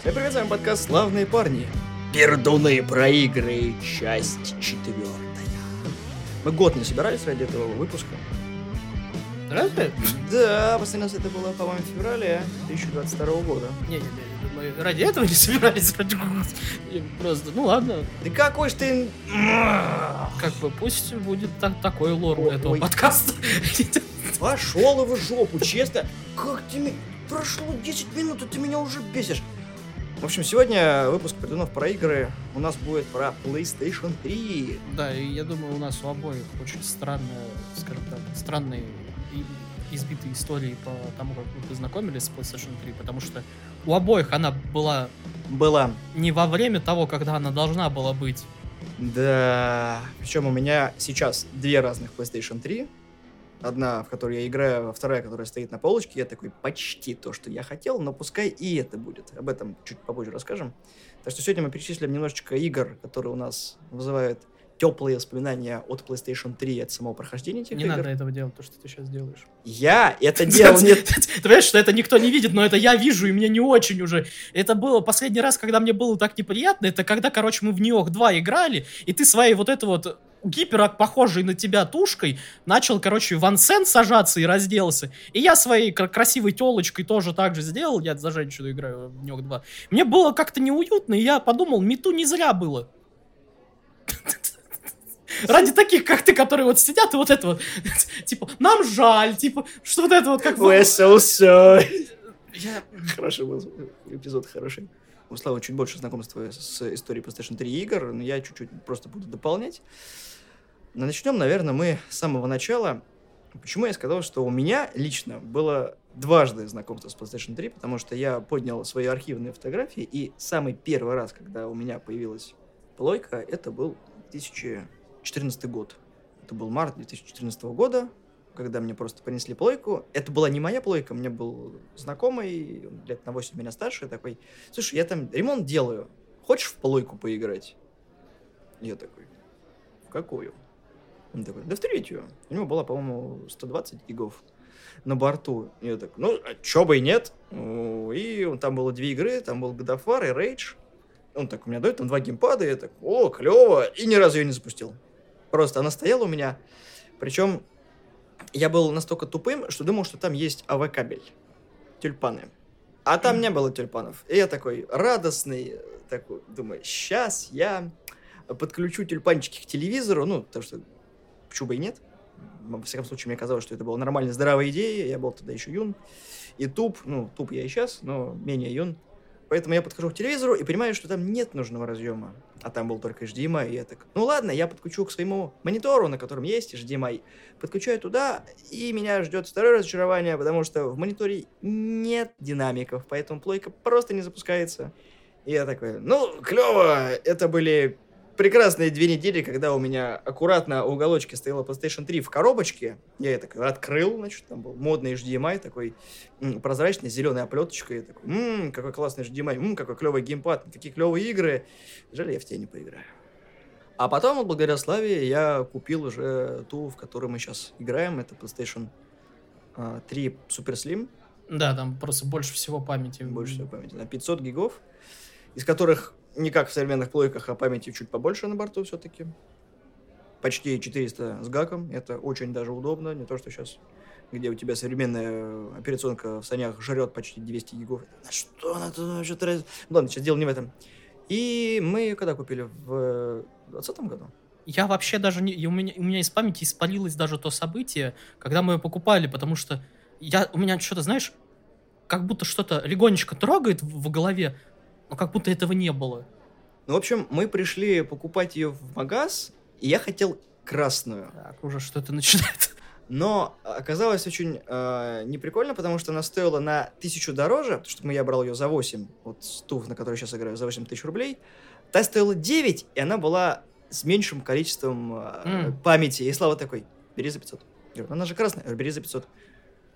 Всем привет, с вами подкаст «Славные парни». Пердуны про игры, часть четвертая. Мы год не собирались ради этого выпуска. Разве? Да, последний раз это было, по-моему, в феврале 2022 года. Не-не-не, мы ради этого не собирались. Ради... Просто, ну ладно. Да какой ж ты... Как бы пусть будет так, такой лор у этого Ой. подкаста. Пошел его в жопу, честно. Как ты... Прошло 10 минут, и ты меня уже бесишь. В общем, сегодня выпуск придунов про игры у нас будет про PlayStation 3. Да, и я думаю, у нас у обоих очень странная, скажем так, странные избитые истории по тому, как мы познакомились с PlayStation 3, потому что у обоих она была Была. не во время того, когда она должна была быть. Да. Причем у меня сейчас две разных PlayStation 3. Одна, в которой я играю, а вторая, которая стоит на полочке. Я такой, почти то, что я хотел, но пускай и это будет. Об этом чуть попозже расскажем. Так что сегодня мы перечислим немножечко игр, которые у нас вызывают теплые воспоминания от PlayStation 3 от самого прохождения этих Не игр. надо этого делать, то, что ты сейчас делаешь. Я это делал не... Ты понимаешь, что это никто не видит, но это я вижу, и мне не очень уже. Это было последний раз, когда мне было так неприятно, это когда, короче, мы в Нью-Йорк 2 играли, и ты своей вот это вот гипера похожей на тебя тушкой начал, короче, в ансен сажаться и разделся. И я своей кра- красивой телочкой тоже так же сделал, я за женщину играю в Нью-Йорк 2. Мне было как-то неуютно, и я подумал, мету не зря было. Ради таких, как ты, которые вот сидят и вот это вот, типа, нам жаль, типа, что вот это вот как... We're so sorry. Я- Хороший был эпизод, хороший. У Славы чуть больше знакомства с историей PlayStation 3 игр, но я чуть-чуть просто буду дополнять. Начнем, наверное, мы с самого начала. Почему я сказал, что у меня лично было дважды знакомство с PlayStation 3, потому что я поднял свои архивные фотографии, и самый первый раз, когда у меня появилась плойка, это был 2014 год. Это был март 2014 года, когда мне просто принесли плойку. Это была не моя плойка, мне был знакомый, лет на 8 меня старше, такой, слушай, я там ремонт делаю, хочешь в плойку поиграть? Я такой, в какую? Он такой, да в третью. У него была, по-моему, 120 гигов на борту. Я так, ну, а чё бы и нет. Ну, И там было две игры, там был God of War и Rage. Он так, у меня дает там два геймпада, я так, о, клево, и ни разу ее не запустил. Просто она стояла у меня, причем я был настолько тупым, что думал, что там есть АВ-кабель, тюльпаны. А там не было тюльпанов. И я такой радостный, такой, думаю, сейчас я подключу тюльпанчики к телевизору, ну, потому что почему бы и нет. Во всяком случае, мне казалось, что это была нормальная, здравая идея. Я был тогда еще юн. И туп, ну, туп я и сейчас, но менее юн. Поэтому я подхожу к телевизору и понимаю, что там нет нужного разъема. А там был только HDMI. И я так, ну ладно, я подключу к своему монитору, на котором есть HDMI. Подключаю туда, и меня ждет второе разочарование, потому что в мониторе нет динамиков, поэтому плойка просто не запускается. И я такой, ну, клево, это были прекрасные две недели, когда у меня аккуратно у уголочки стояла PlayStation 3 в коробочке. Я ее такой открыл, значит, там был модный HDMI, такой м, прозрачный, зеленая оплеточка. Я такой, ммм, какой классный HDMI, ммм, какой клевый геймпад, какие клевые игры. Жаль, я в тени поиграю. А потом, вот благодаря Славе, я купил уже ту, в которой мы сейчас играем. Это PlayStation а, 3 Super Slim. Да, там просто больше всего памяти. Больше всего памяти. На 500 гигов. Из которых не как в современных плойках, а памяти чуть побольше на борту все-таки. Почти 400 с гаком. Это очень даже удобно. Не то, что сейчас, где у тебя современная операционка в санях жрет почти 200 гигов. На что она тут вообще тратит? Ладно, сейчас дело не в этом. И мы ее когда купили? В 2020 году? Я вообще даже не... У меня, у меня из памяти испалилось даже то событие, когда мы ее покупали, потому что я, у меня что-то, знаешь, как будто что-то легонечко трогает в, в голове, но как будто этого не было. Ну, в общем, мы пришли покупать ее в магаз, и я хотел красную. Так, уже что-то начинает. Но оказалось очень э, неприкольно, потому что она стоила на тысячу дороже, потому что я брал ее за 8, вот стув, на которой сейчас играю, за 8 тысяч рублей. Та стоила 9, и она была с меньшим количеством э, М. памяти. И Слава такой, бери за 500. Я говорю, «Ну, она же красная. Я говорю, бери за 500.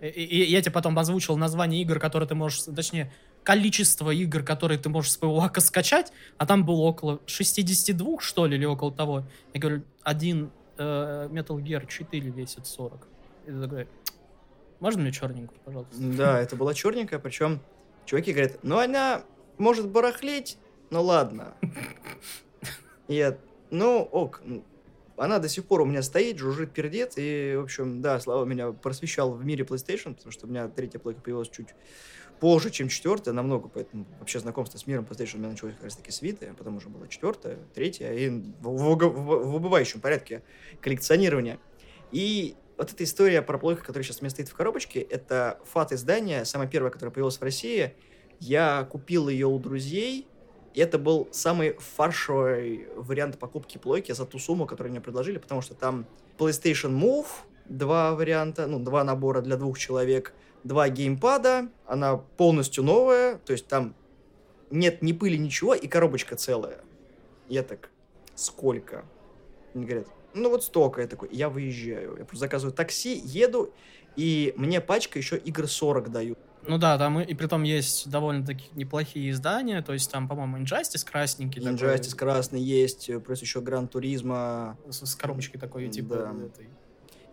И, и- и я тебе потом озвучил название игр, которые ты можешь, точнее, количество игр, которые ты можешь с своего ака скачать, а там было около 62, что ли, или около того. Я говорю, один э, Metal Gear 4 весит 40. И ты такой, можно мне черненькую, пожалуйста? Да, это была черненькая, причем чуваки говорят, ну она может барахлеть, ну ладно. Я, ну ок, она до сих пор у меня стоит, жужжит, пердет, и, в общем, да, Слава меня просвещал в мире PlayStation, потому что у меня третья плойка появилась чуть позже, чем четвертая, намного, поэтому вообще знакомство с миром PlayStation у меня началось как раз таки с Vita, потом уже была четвертая, третья, и в, в, в, в убывающем порядке коллекционирования. И вот эта история про плойку, которая сейчас у меня стоит в коробочке, это фат-издание, самое первое, которое появилось в России. Я купил ее у друзей, и это был самый фаршевый вариант покупки плойки за ту сумму, которую мне предложили, потому что там PlayStation Move, два варианта, ну, два набора для двух человек, два геймпада, она полностью новая, то есть там нет ни пыли, ничего, и коробочка целая. Я так, сколько? Мне говорят, ну вот столько. Я такой, я выезжаю. Я просто заказываю такси, еду, и мне пачка еще игр 40 дают. Ну да, там и, и при том есть довольно-таки неплохие издания, то есть там, по-моему, Injustice красненький. Injustice такой, красный есть, плюс еще Гран Туризма. С, с коробочкой такой, типа, да. этой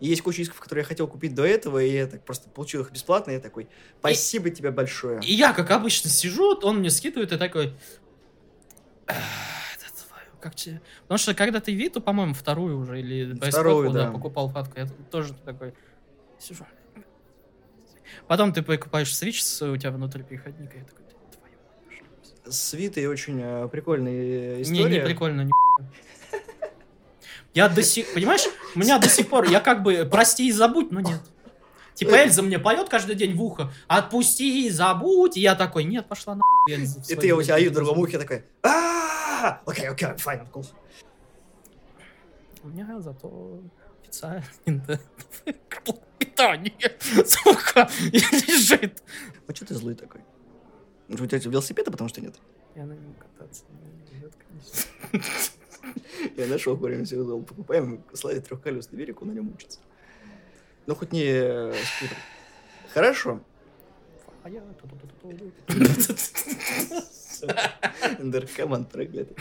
и есть куча дисков, которые я хотел купить до этого, и я так просто получил их бесплатно, и я такой, спасибо и, тебе большое. И я, как обычно, сижу, он мне скидывает, и такой... Как тебе? Потому что когда ты Виту, по-моему, вторую уже, или вторую, да. покупал фатку, я тоже такой сижу. Потом ты покупаешь Switch, у тебя внутри переходника, я такой, твою С Витой очень э, прикольная история. Не, не прикольно, не я до сих... Понимаешь, у меня до сих пор... Я как бы прости и забудь, но нет. Типа Эльза мне поет каждый день в ухо, отпусти и забудь. И я такой, нет, пошла на Эльза. И ты у тебя в другом ухе такой, окей, окей, fine, of course. У меня зато официально питание, сука, лежит. А что ты злый такой? У тебя велосипеда потому что нет? Я на нем кататься не конечно. Я нашел время сказал, покупаем Славе трехколесный велик, он на нем учится. Ну, хоть не э, скутер. Хорошо. Наркоман проклятый.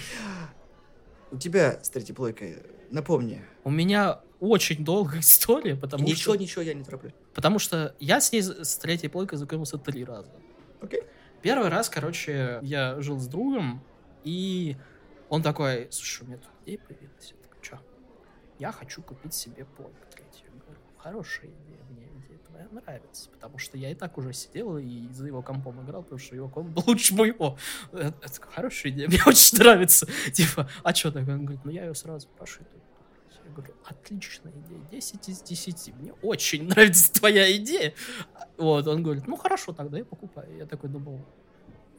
У тебя с третьей плойкой, напомни. У меня очень долгая история, потому ничего, что... Ничего, ничего, я не тороплюсь. Потому что я с ней с третьей плойкой знакомился три раза. Окей. Первый раз, короче, я жил с другом, и он такой, слушай, у меня тут идея появилась. Я такой, что? Я хочу купить себе плойку третью. Я говорю, хорошая идея, мне идея твоя нравится. Потому что я и так уже сидел и за его компом играл, потому что его комп был лучше моего. Это, это хорошая идея, мне очень нравится. Типа, а что такое? Он говорит, ну я ее сразу пошитую. Я говорю, отличная идея, 10 из 10. Мне очень нравится твоя идея. Вот, он говорит, ну хорошо, тогда я покупаю. Я такой думал,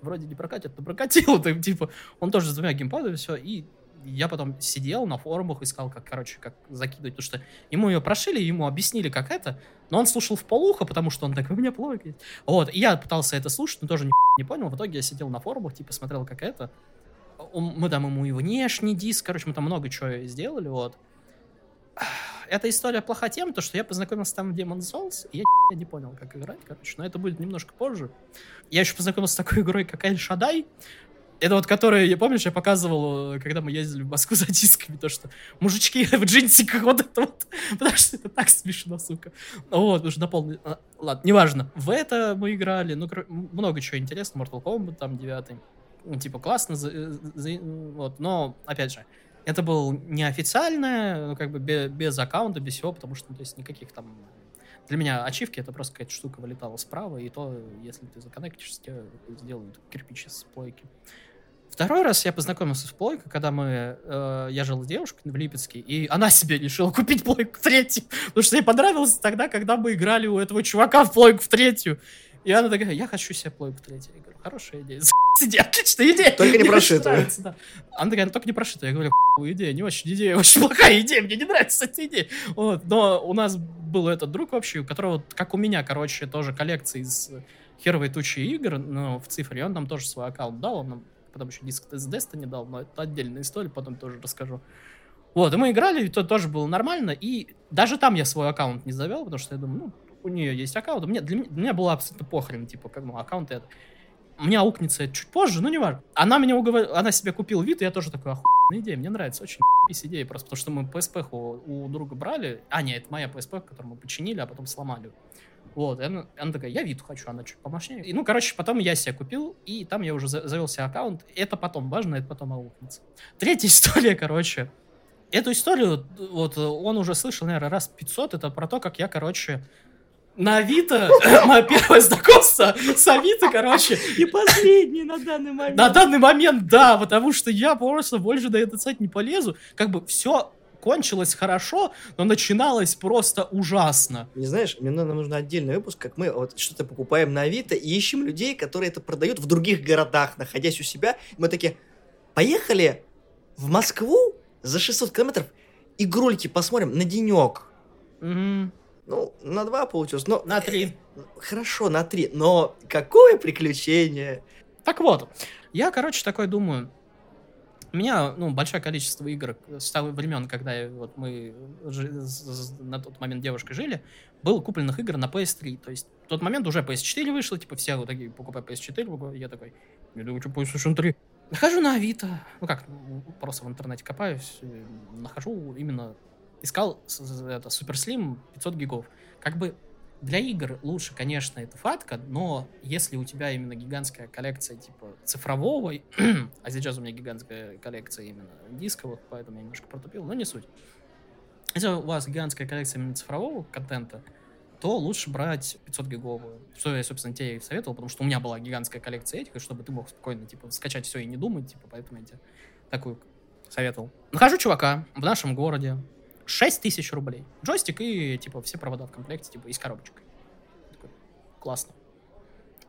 вроде не прокатит, но прокатил. Так, типа, он тоже с двумя геймпадами, все, и я потом сидел на форумах, искал, как, короче, как закидывать, потому что ему ее прошили, ему объяснили, как это, но он слушал в полухо, потому что он такой, у меня плохо. Вот, и я пытался это слушать, но тоже не, не понял. В итоге я сидел на форумах, типа, смотрел, как это. Мы там ему и внешний диск, короче, мы там много чего сделали, вот эта история плоха тем, то, что я познакомился там в Demon's Souls, и я не понял, как играть, короче, но это будет немножко позже. Я еще познакомился с такой игрой, как Эль Шадай, это вот, которая, я помнишь, я показывал, когда мы ездили в Москву за дисками, то, что мужички в джинсиках, вот это вот, потому что это так смешно, сука. Вот, уже на полный... А, ладно, неважно. В это мы играли, ну, много чего интересного, Mortal Kombat там девятый. Ну, типа, классно, за, вот, но, опять же, это был неофициально, ну, как бы без, без аккаунта, без всего, потому что, ну, то есть, никаких там... Для меня ачивки это просто какая-то штука вылетала справа, и то, если ты законнектишься, тебе сделают кирпичи с плойки. Второй раз я познакомился с плойкой, когда мы, э, я жил с девушкой в Липецке, и она себе решила купить плойку в третью, потому что ей понравилось тогда, когда мы играли у этого чувака в плойку в третью. И она такая, я хочу себе плойку третью. Я говорю, хорошая идея. Идея, отличная идея. Только не прошитая. Да. Она такая, такая, не прошитая. Я говорю, идея, не очень идея, очень плохая идея, мне не нравится эта идея. Вот. Но у нас был этот друг вообще, у которого, как у меня, короче, тоже коллекция из херовой тучи игр, но в цифре, он там тоже свой аккаунт дал, он нам потом еще диск с Destiny дал, но это отдельная история, потом тоже расскажу. Вот, и мы играли, и то тоже было нормально, и даже там я свой аккаунт не завел, потому что я думаю, ну, у нее есть аккаунт. Мне, для, меня, для меня было абсолютно похрен, типа, как ну, аккаунт это. У меня аукнется чуть позже, но не важно. Она меня уговорила, она себе купила вид, и я тоже такой, охуенная идея, мне нравится, очень из идея, просто потому что мы PSP у, у друга брали, а, нет, это моя PSP, которую мы починили, а потом сломали. Вот, и она, она такая, я Виту хочу, она чуть помощнее. И, ну, короче, потом я себе купил, и там я уже за- завел себе аккаунт. Это потом важно, это потом аукнется. Третья история, короче. Эту историю, вот, он уже слышал, наверное, раз 500. Это про то, как я, короче, на Авито, мое первое знакомство с Авито, короче, И последний на данный момент. на данный момент, да, потому что я просто больше на этот сайт не полезу. Как бы все кончилось хорошо, но начиналось просто ужасно. Не знаешь, мне нам нужно отдельный выпуск, как мы вот что-то покупаем на Авито и ищем людей, которые это продают в других городах, находясь у себя. Мы такие, поехали в Москву за 600 километров игрульки посмотрим на денек. Мгм. Ну, на два получилось. Но, На три. Хорошо, на три. Но какое приключение. Так вот, я, короче, такой думаю. У меня, ну, большое количество игр с того времен, когда вот мы на тот момент девушкой жили, было купленных игр на PS3. То есть в тот момент уже PS4 вышло, типа все вот такие, покупай PS4, покупай. я такой, я думаю, что PlayStation 3. Нахожу на Авито, ну как, просто в интернете копаюсь, э, нахожу именно, искал это Super Slim 500 гигов. Как бы для игр лучше, конечно, это фатка, но если у тебя именно гигантская коллекция типа цифрового, а сейчас у меня гигантская коллекция именно дисковых, поэтому я немножко протупил, но не суть. Если у вас гигантская коллекция именно цифрового контента, то лучше брать 500 гиговую. Что я, собственно, тебе и советовал, потому что у меня была гигантская коллекция этих, и чтобы ты мог спокойно, типа, скачать все и не думать, типа, поэтому я тебе такую советовал. Нахожу чувака в нашем городе, 6 тысяч рублей. Джойстик и, типа, все провода в комплекте, типа, и с коробочкой. Такой, классно.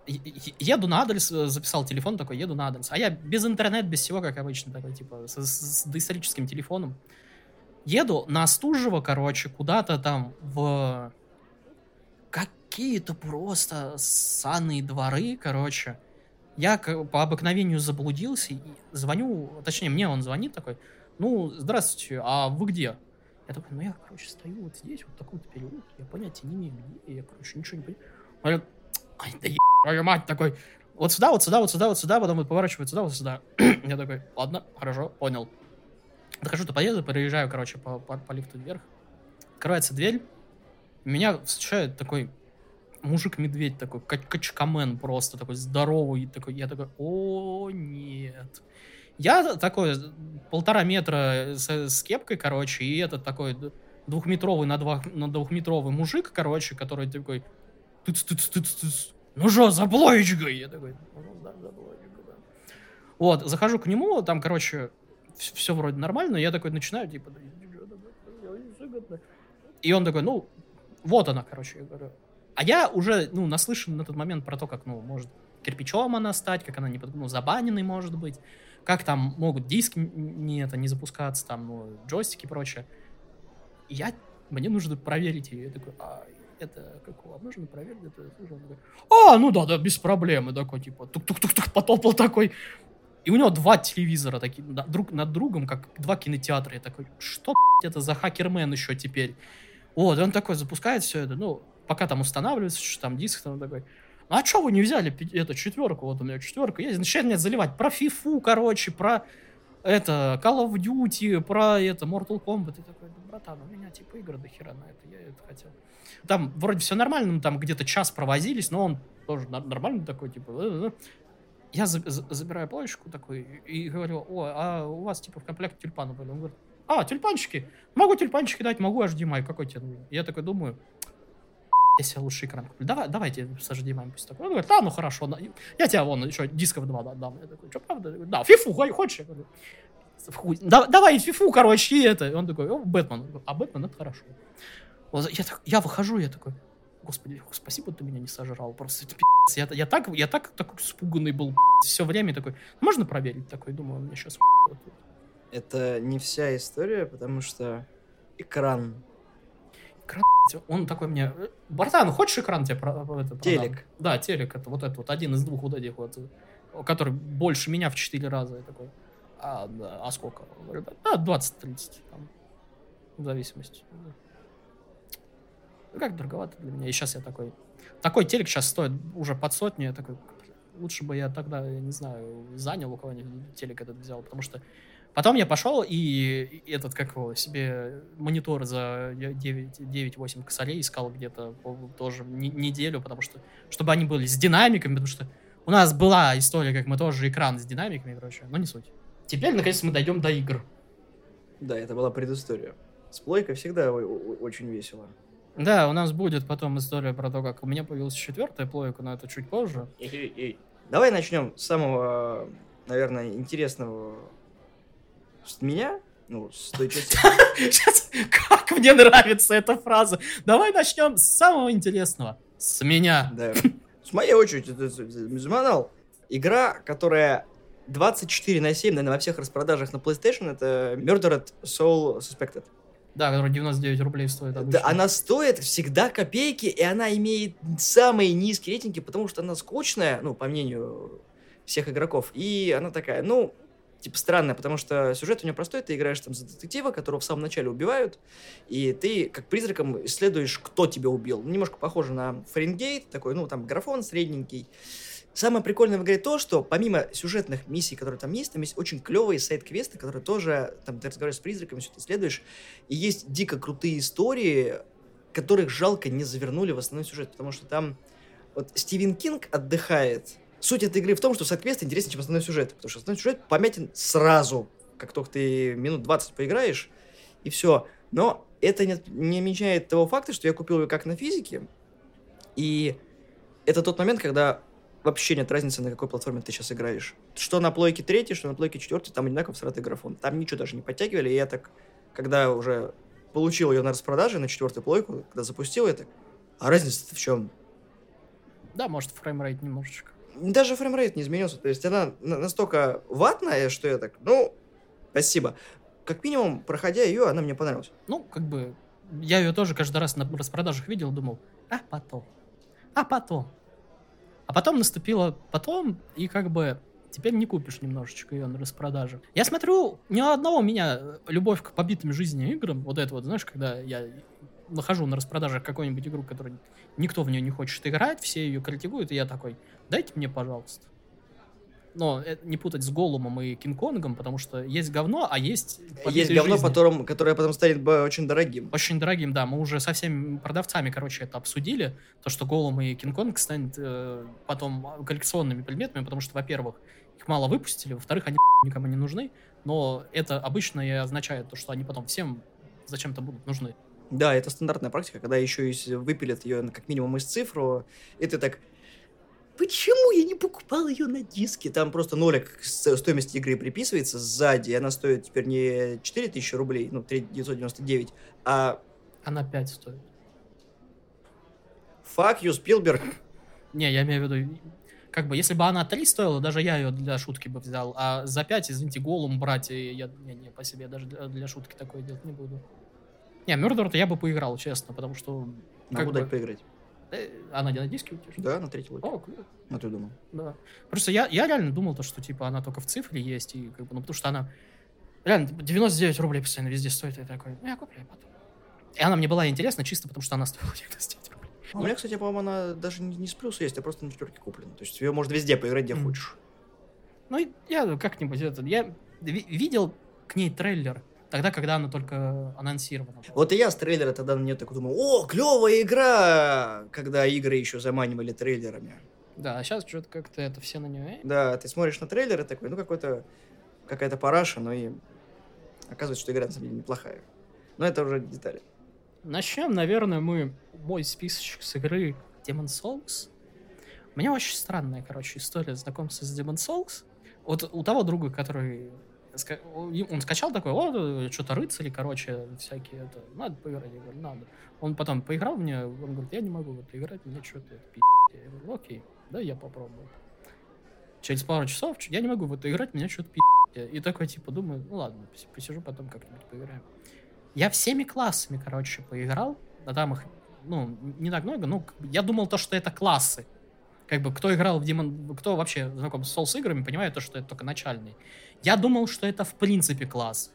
Еду на адрес, э, записал телефон такой, еду на адрес. А я без интернета, без всего, как обычно, такой, типа, с, с- с доисторическим телефоном. Еду на Остужево, короче, куда-то там в какие-то просто ссаные дворы, короче. Я по обыкновению заблудился и звоню, точнее, мне он звонит такой, ну, здравствуйте, а вы где? Я такой, ну, я, короче, стою вот здесь, вот такой-то переулок, я понятия не имею, где, я, короче, ничего не понимаю. Он говорит, ай, да еб- твою мать, такой, вот сюда, вот сюда, вот сюда, вот сюда, потом вот поворачивает сюда, вот сюда. я такой, ладно, хорошо, понял. Дохожу до подъезда, переезжаю, короче, по, по, по лифту вверх. Открывается дверь, меня встречает такой мужик-медведь такой, кач- качкамен просто, такой здоровый, такой, я такой, о, нет. Я такой, полтора метра с, с кепкой, короче, и этот такой двухметровый на, два, на двухметровый мужик, короче, который такой, тыц, тыц, тыц, тыц. ну что, за плоечкой? Я такой, ну да, за плоечкой, да. Вот, захожу к нему, там, короче, все, вроде нормально, я такой начинаю, типа, и он такой, ну, вот она, короче, я говорю. А я уже, ну, наслышан на тот момент про то, как, ну, может кирпичом она стать, как она не, ну, забаненной может быть, как там могут диски не, это, не запускаться, там, ну, джойстики и прочее. И я, мне нужно проверить ее. Я такой, а, это какого? Можно проверить? Это, а, ну да, да, без проблем. И такой, типа, тук-тук-тук-тук, потопал такой. И у него два телевизора такие, да, друг над другом, как два кинотеатра. Я такой, что это за хакермен еще теперь? Вот, и он такой запускает все это, ну, пока там устанавливается, что там диск, там такой, а что вы не взяли эту четверку? Вот у меня четверка есть. Начинает мне заливать про фифу, короче, про это, Call of Duty, про это, Mortal Kombat. И такой, да, братан, у меня типа игры до хера на это, я это хотел. Там вроде все нормально, там где-то час провозились, но он тоже нормальный такой, типа, «Э, э». я за- за- забираю плойку такой и говорю, о, а у вас типа в комплекте тюльпаны были? Он говорит, а, тюльпанчики? Могу тюльпанчики дать, могу HDMI, какой тебе? Я такой думаю, себе лучший экран куплю. Давай, давайте с HDMI пусть такой. Он говорит, да, ну хорошо, на- я тебе вон еще дисков два да- дам. Я такой, что, правда? Я говорю, Да, фифу, хо- хочешь? Я говорю, «В хуй. Да- давай фифу, короче, и это. Он такой, о, Бэтмен. А Бэтмен это хорошо. Вот Я, так- я выхожу, я такой, господи, спасибо, ты меня не сожрал. Просто это пи***ц. я, я так, я так, такой испуганный был все время такой. Можно проверить такой? Думаю, он мне сейчас Это не вся история, потому что экран, Он такой мне, «Э, братан, хочешь экран тебе про, про- это, продам?» Телек. Да, телек, это вот этот вот, один из двух вот этих вот, э, который больше меня в 4 раза. Я такой, а, да, а сколько? Он говорит, да, 20-30, там, в зависимости. Ну, как дороговато для меня. И сейчас я такой, такой телек сейчас стоит уже под сотню, я такой, «Блин, лучше бы я тогда, я не знаю, занял у кого-нибудь телек этот взял, потому что Потом я пошел и этот, как его, себе монитор за 9-8 косарей искал где-то тоже не- неделю, потому что, чтобы они были с динамиками, потому что у нас была история, как мы тоже экран с динамиками, короче, но не суть. Теперь, наконец, мы дойдем до игр. Да, это была предыстория. С плойкой всегда очень весело. Да, у нас будет потом история про то, как у меня появилась четвертая плойка, но это чуть позже. Давай начнем с самого, наверное, интересного с меня. Ну, с той части. Сейчас, как мне нравится эта фраза. Давай начнем с самого интересного. С меня. Да. С моей очереди, Мизуманал. Игра, которая 24 на 7, наверное, во всех распродажах на PlayStation, это Murdered Soul Suspected. Да, который 99 рублей стоит обычно. Да, она стоит всегда копейки, и она имеет самые низкие рейтинги, потому что она скучная, ну, по мнению всех игроков. И она такая, ну, типа странная, потому что сюжет у нее простой, ты играешь там за детектива, которого в самом начале убивают, и ты как призраком исследуешь, кто тебя убил. Немножко похоже на Фаренгейт, такой, ну, там графон средненький. Самое прикольное в игре то, что помимо сюжетных миссий, которые там есть, там есть очень клевые сайт-квесты, которые тоже, там, ты разговариваешь с призраками, все это исследуешь, и есть дико крутые истории, которых жалко не завернули в основной сюжет, потому что там вот Стивен Кинг отдыхает. Суть этой игры в том, что сайт-квесты интереснее, чем основной сюжет, потому что основной сюжет помятен сразу, как только ты минут 20 поиграешь, и все. Но это не, не меняет того факта, что я купил ее как на физике, и это тот момент, когда вообще нет разницы, на какой платформе ты сейчас играешь. Что на плойке третьей, что на плойке четвертой, там одинаково всратый графон. Там ничего даже не подтягивали, и я так, когда уже получил ее на распродаже на четвертую плойку, когда запустил, я так, а разница-то в чем? Да, может, фреймрейт немножечко. Даже фреймрейт не изменился, то есть она на- настолько ватная, что я так, ну, спасибо. Как минимум, проходя ее, она мне понравилась. Ну, как бы, я ее тоже каждый раз на распродажах видел, думал, а потом, а потом. А потом наступило потом, и как бы теперь не купишь немножечко ее на распродаже. Я смотрю, ни у одного у меня э, любовь к побитым жизнью играм, вот это вот, знаешь, когда я нахожу на распродажах какую-нибудь игру, которую никто в нее не хочет играть, все ее критикуют, и я такой, дайте мне, пожалуйста. Но это не путать с Голумом и Кинг-Конгом, потому что есть говно, а есть Есть говно, жизни. которым, которое потом станет очень дорогим. Очень дорогим, да. Мы уже со всеми продавцами, короче, это обсудили. То, что Голум и Кинг-Конг станут э, потом коллекционными предметами, потому что, во-первых, их мало выпустили, во-вторых, они никому не нужны. Но это обычно и означает то, что они потом всем зачем-то будут нужны. Да, это стандартная практика, когда еще и выпилят ее как минимум из цифру, и ты так, почему я не покупал ее на диске? Там просто нолик с стоимости игры приписывается сзади, и она стоит теперь не 4000 рублей, ну, 999, а Она 5 стоит. fuck you, Спилберг. Не, я имею в виду, как бы, если бы она 3 стоила, даже я ее для шутки бы взял. А за 5, извините, Голум брать, я не, не, по себе даже для, для шутки такое делать не буду. Не, Мёрдер-то я бы поиграл, честно, потому что... Могу бы, дать поиграть. э, она не на диске у тебя? Да, на третий лоте. О, круто. А ты думал? Да. Просто я, я реально думал, то, что типа она только в цифре есть, и как бы, ну потому что она реально типа, 99 рублей постоянно везде стоит, и я такой, ну я куплю потом. И она мне была интересна чисто потому, что она стоила 99 рублей. У меня, кстати, по-моему, она даже не, не с плюса есть, а просто на четверке куплена. То есть ее можно везде поиграть, где Мгм. хочешь. Ну, я как-нибудь это, я ви- видел к ней трейлер тогда, когда она только анонсирована. Вот и я с трейлера тогда на нее так думал, о, клевая игра, когда игры еще заманивали трейлерами. Да, а сейчас что-то как-то это все на нее. Да, ты смотришь на трейлер и такой, ну какой-то какая-то параша, но и оказывается, что игра на самом деле неплохая. Но это уже детали. Начнем, наверное, мы мой списочек с игры Demon Souls. У меня очень странная, короче, история знакомства с Demon Souls. Вот у того друга, который... Он скачал такой, о, что-то рыцари, короче, всякие, это, надо поиграть. Я говорю, надо. Он потом поиграл в нее, он говорит, я не могу в это играть, мне что-то это пи***. Я говорю, окей, да, я попробую. Через пару часов, я не могу в это играть, меня что-то пи***. И такой, типа, думаю, ну ладно, пос- посижу, потом как-нибудь поиграю. Я всеми классами, короче, поиграл. А там их, ну, не так много. Ну, я думал то, что это классы. Как бы, кто играл в Demon... Кто вообще знаком с Souls играми, понимает то, что это только начальный. Я думал, что это в принципе класс.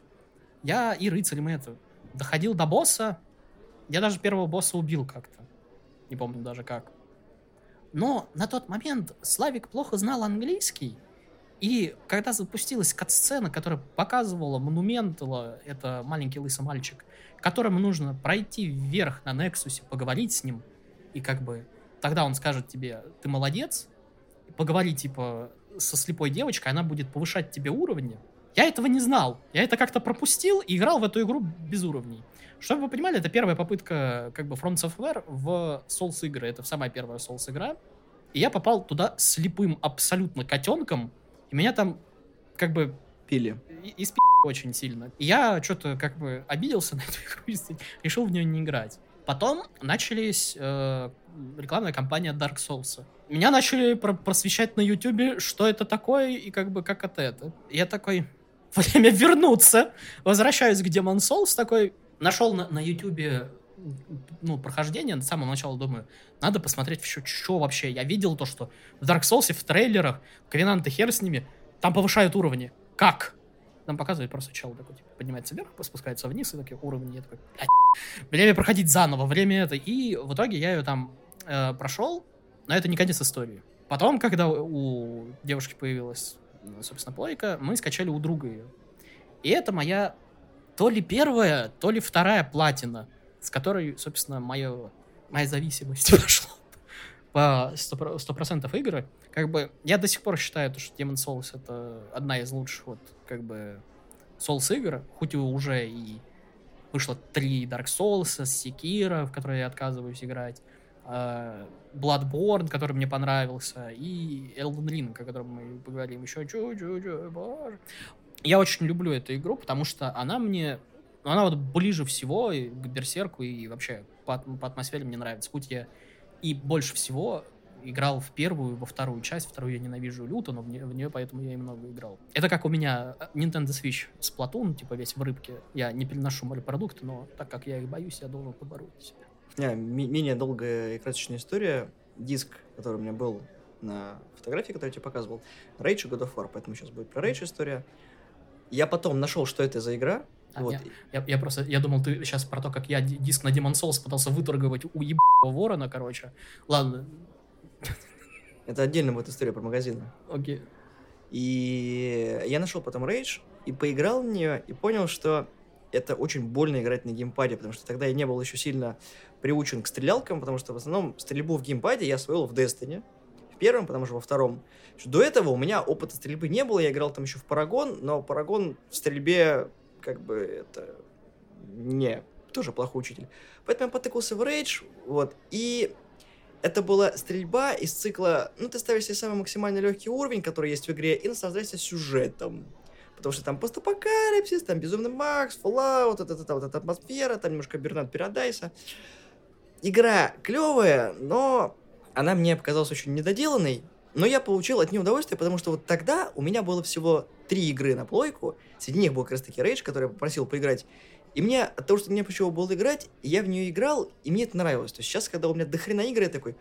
Я и рыцарем это... Доходил до босса. Я даже первого босса убил как-то. Не помню даже как. Но на тот момент Славик плохо знал английский. И когда запустилась кат-сцена, которая показывала монумент, это маленький лысый мальчик, которому нужно пройти вверх на Нексусе, поговорить с ним, и как бы тогда он скажет тебе, ты молодец, поговори, типа, со слепой девочкой, она будет повышать тебе уровни. Я этого не знал. Я это как-то пропустил и играл в эту игру без уровней. Чтобы вы понимали, это первая попытка как бы From Software в Souls игры. Это самая первая Souls игра. И я попал туда слепым абсолютно котенком, и меня там как бы пили. Испи очень сильно. И я что-то как бы обиделся на эту игру и решил в нее не играть. Потом начались э, рекламная кампания Dark Souls. Меня начали про просвещать на YouTube, что это такое и как бы как это это. Я такой, время вернуться. Возвращаюсь к Demon Souls, такой, нашел на, на YouTube ну, прохождение, с самого начала думаю, надо посмотреть, что, что вообще. Я видел то, что в Dark Souls, в трейлерах, Ковенант и хер с ними, там повышают уровни. Как? Нам показывает просто чел такой, типа, поднимается вверх, спускается вниз, и такие уровни. Такой, время проходить заново, время это. И в итоге я ее там э, прошел, но это не конец истории. Потом, когда у девушки появилась, собственно, плойка, мы скачали у друга ее. И это моя то ли первая, то ли вторая платина, с которой, собственно, мое, моя зависимость пошла по 100%, 100% игры. Как бы я до сих пор считаю, что Demon Souls это одна из лучших вот как бы Souls игр, хоть и уже и вышло три Dark Souls, Sekiro, в которые я отказываюсь играть, Bloodborne, который мне понравился, и Elden Ring, о котором мы поговорим еще чуть-чуть, боже. Я очень люблю эту игру, потому что она мне... Она вот ближе всего и к Берсерку, и вообще по, по атмосфере мне нравится. Хоть я и больше всего играл в первую, во вторую часть. Вторую я ненавижу люто, но в нее, в нее поэтому я и много играл. Это как у меня э, Nintendo Switch с Splatoon, типа весь в рыбке. Я не переношу морепродукты, но так как я их боюсь, я должен побороть себя. Не, ми- менее долгая и красочная история. Диск, который у меня был на фотографии, которую я тебе показывал, Rage и God of War, поэтому сейчас будет про Rage история. Я потом нашел, что это за игра, а, вот. я, я, я просто, я думал, ты сейчас про то, как я диск на Demon Souls пытался выторговать у ебаного ворона, короче. Ладно, это отдельно будет история про магазины. Окей. Okay. И я нашел потом Rage и поиграл в нее и понял, что это очень больно играть на геймпаде, потому что тогда я не был еще сильно приучен к стрелялкам, потому что в основном стрельбу в геймпаде я освоил в Destiny, в первом, потому что во втором. До этого у меня опыта стрельбы не было, я играл там еще в Парагон, но Парагон в стрельбе как бы это не тоже плохой учитель. Поэтому я потыкался в Rage, вот, и это была стрельба из цикла, ну, ты ставишь себе самый максимально легкий уровень, который есть в игре, и наслаждаешься сюжетом. Потому что там постапокалипсис, там Безумный Макс, Fallout, вот эта, вот эта атмосфера, там немножко Бернард Передайса. Игра клевая, но она мне показалась очень недоделанной, но я получил от нее удовольствие, потому что вот тогда у меня было всего три игры на плойку, среди них был как раз таки Rage, который я попросил поиграть и мне от того, что мне почему было играть, я в нее играл, и мне это нравилось. То есть сейчас, когда у меня дохрена игры, я такой,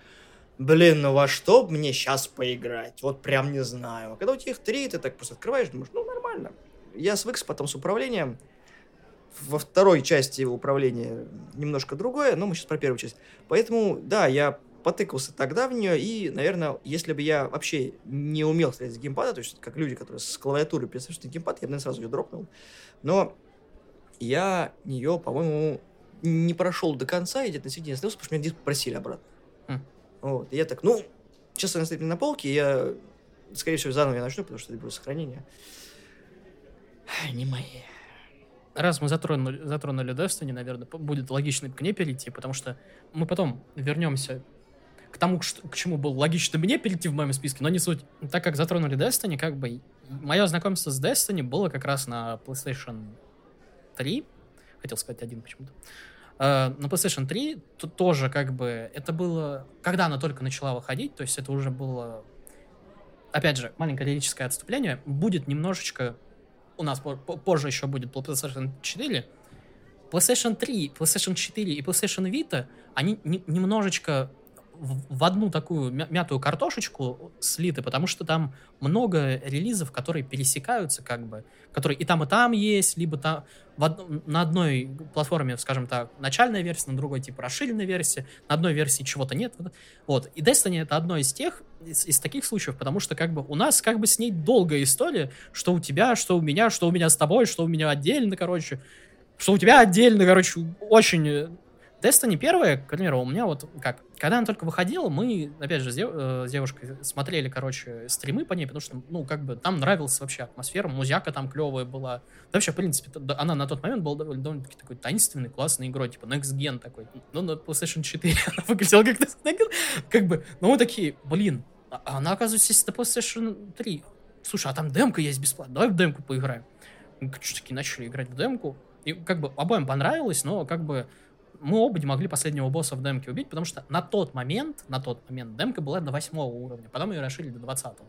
блин, ну во что мне сейчас поиграть? Вот прям не знаю. А когда у тебя их три, ты так просто открываешь, думаешь, ну нормально. Я свыкся потом с управлением. Во второй части управления немножко другое, но мы сейчас про первую часть. Поэтому, да, я потыкался тогда в нее, и, наверное, если бы я вообще не умел стрелять с геймпада, то есть как люди, которые с клавиатуры переставляют геймпад, я бы, наверное, сразу ее дропнул. Но я нее, по-моему, не прошел до конца, и где-то на середине остановился, потому что меня диск просили обратно. Mm. Вот, и я так, ну, сейчас она стоит на полке, я, скорее всего, заново я начну, потому что это будет сохранение. Не мои. Раз мы затронули, затронули Destiny, наверное, будет логично к ней перейти, потому что мы потом вернемся к тому, к чему было логично мне перейти в моем списке, но не суть. Так как затронули Destiny, как бы мое знакомство с Destiny было как раз на PlayStation 3, хотел сказать один почему-то, Uh, на PlayStation 3 тут тоже как бы это было, когда она только начала выходить, то есть это уже было, опять же, маленькое лирическое отступление, будет немножечко, у нас позже еще будет PlayStation 4, PlayStation 3, PlayStation 4 и PlayStation Vita, они немножечко в, одну такую мя- мятую картошечку слиты, потому что там много релизов, которые пересекаются, как бы, которые и там, и там есть, либо там в од- на одной платформе, скажем так, начальная версия, на другой типа расширенная версия, на одной версии чего-то нет. Вот. И Destiny это одно из тех, из, из таких случаев, потому что как бы у нас как бы с ней долгая история, что у тебя, что у меня, что у меня с тобой, что у меня отдельно, короче, что у тебя отдельно, короче, очень Destiny первая, к примеру, у меня вот как, когда она только выходила, мы, опять же, с, дев, э, с девушкой смотрели, короче, стримы по ней, потому что, ну, как бы, там нравилась вообще атмосфера, музяка там клевая была. Вообще, в принципе, она на тот момент была довольно, довольно-таки такой таинственной, классной игрой, типа Next Gen такой. Ну, на PlayStation 4 она выглядела как-то, как бы, ну, мы такие, блин, а она, оказывается, есть на PlayStation 3. Слушай, а там демка есть бесплатно, давай в демку поиграем. Мы что-таки начали играть в демку, и как бы обоим понравилось, но как бы мы оба не могли последнего босса в демке убить, потому что на тот момент, на тот момент демка была до восьмого уровня, потом ее расширили до двадцатого.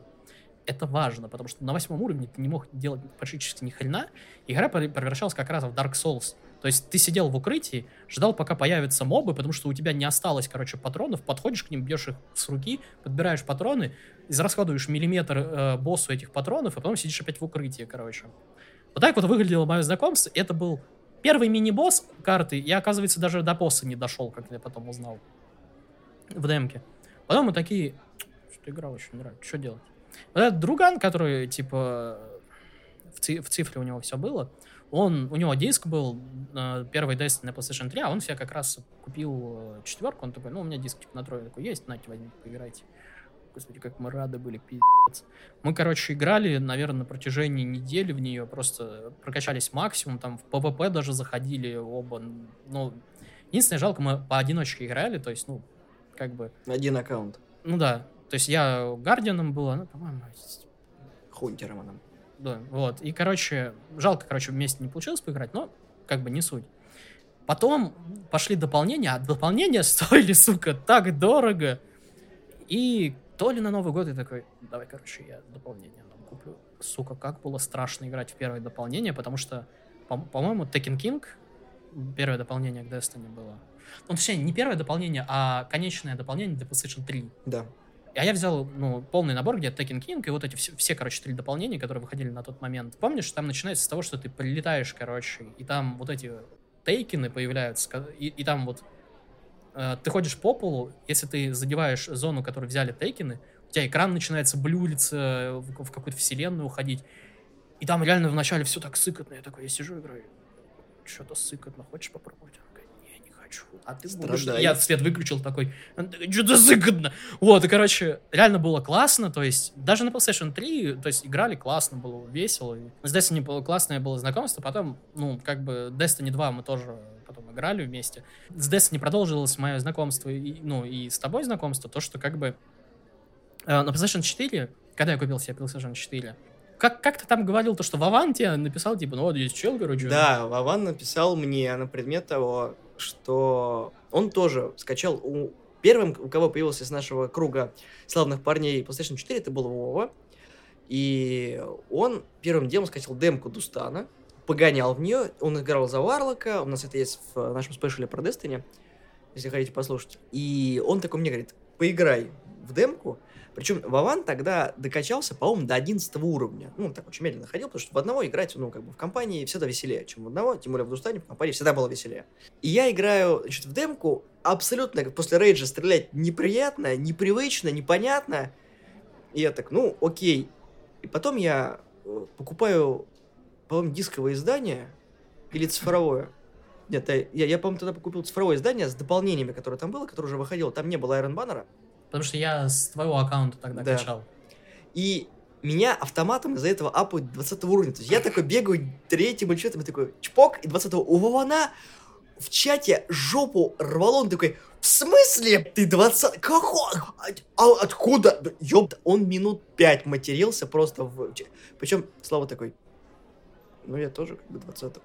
Это важно, потому что на восьмом уровне ты не мог делать практически ни хрена, игра превращалась как раз в Dark Souls. То есть ты сидел в укрытии, ждал, пока появятся мобы, потому что у тебя не осталось, короче, патронов, подходишь к ним, бьешь их с руки, подбираешь патроны, израсходуешь миллиметр э, боссу этих патронов, и потом сидишь опять в укрытии, короче. Вот так вот выглядело мое знакомство. Это был Первый мини-босс карты, я, оказывается, даже до босса не дошел, как я потом узнал. В демке. Потом мы такие, что игра очень нравится, что делать? Вот этот друган, который, типа, в, ци в цифре у него все было, он, у него диск был, э, первый Destiny на PlayStation 3, а он себе как раз купил э, четверку, он такой, ну, у меня диск типа, на такой есть, нате, возьмите, поиграйте. Господи, как мы рады были, пиздец. Мы, короче, играли, наверное, на протяжении недели в нее, просто прокачались максимум, там в ПВП даже заходили оба. Ну, единственное, жалко, мы поодиночке играли, то есть, ну, как бы... Один аккаунт. Ну да, то есть я Гардианом был, ну, по-моему... Хунтером она. Да, вот. И, короче, жалко, короче, вместе не получилось поиграть, но как бы не суть. Потом пошли дополнения, а дополнения стоили, сука, так дорого. И то ли на Новый год я такой, давай, короче, я дополнение нам куплю. Сука, как было страшно играть в первое дополнение, потому что, по- по-моему, Tekken King, первое дополнение к Destiny было. Ну, точнее, не первое дополнение, а конечное дополнение для PlayStation 3. Да. А я взял, ну, полный набор, где Tekken King и вот эти все, все, короче, три дополнения, которые выходили на тот момент. Помнишь, там начинается с того, что ты прилетаешь, короче, и там вот эти тейкины появляются, и, и там вот ты ходишь по полу, если ты задеваешь зону, которую взяли тейкины, у тебя экран начинается блюриться, в, в какую-то вселенную уходить. И там реально вначале все так сыкотно. Я такой, я сижу, играю, что-то сыкотно, хочешь попробовать? не, не хочу. А ты будешь... Я свет выключил такой, что-то сыкотно. Вот, и, короче, реально было классно, то есть даже на PlayStation 3, то есть играли классно, было весело. С Destiny было классное было знакомство, потом, ну, как бы Destiny 2 мы тоже играли вместе. С Destiny продолжилось мое знакомство, и, ну, и с тобой знакомство, то, что как бы э, на PlayStation 4, когда я купил себе PlayStation 4, как, как ты там говорил, то, что Вован тебе написал, типа, ну вот есть чел, короче. Да, Вован написал мне на предмет того, что он тоже скачал у... Первым, у кого появился из нашего круга славных парней PlayStation 4, это был Вова. И он первым делом скачал демку Дустана, погонял в нее. Он играл за Варлока, у нас это есть в нашем спешле про Destiny, если хотите послушать. И он такой мне говорит, поиграй в демку. Причем Вован тогда докачался, по-моему, до 11 уровня. Ну, так очень медленно ходил, потому что в одного играть, ну, как бы в компании всегда веселее, чем в одного, тем более в Дустане в компании всегда было веселее. И я играю, значит, в демку, абсолютно после рейджа стрелять неприятно, непривычно, непонятно. И я так, ну, окей. И потом я э, покупаю по-моему, дисковое издание или цифровое. Нет, я, я по-моему, тогда купил цифровое издание с дополнениями, которое там было, которое уже выходило. Там не было Iron Banner. Потому что я с твоего аккаунта тогда да. качал. И меня автоматом из-за этого апают 20 уровня. То есть я такой бегаю третьим или что-то, такой чпок, и 20 у Вована в чате жопу рвало, он такой, в смысле? Ты 20... Как А откуда? Ёб... Он минут 5 матерился просто в... Причем Слава такой, ну, я тоже как бы 20-го.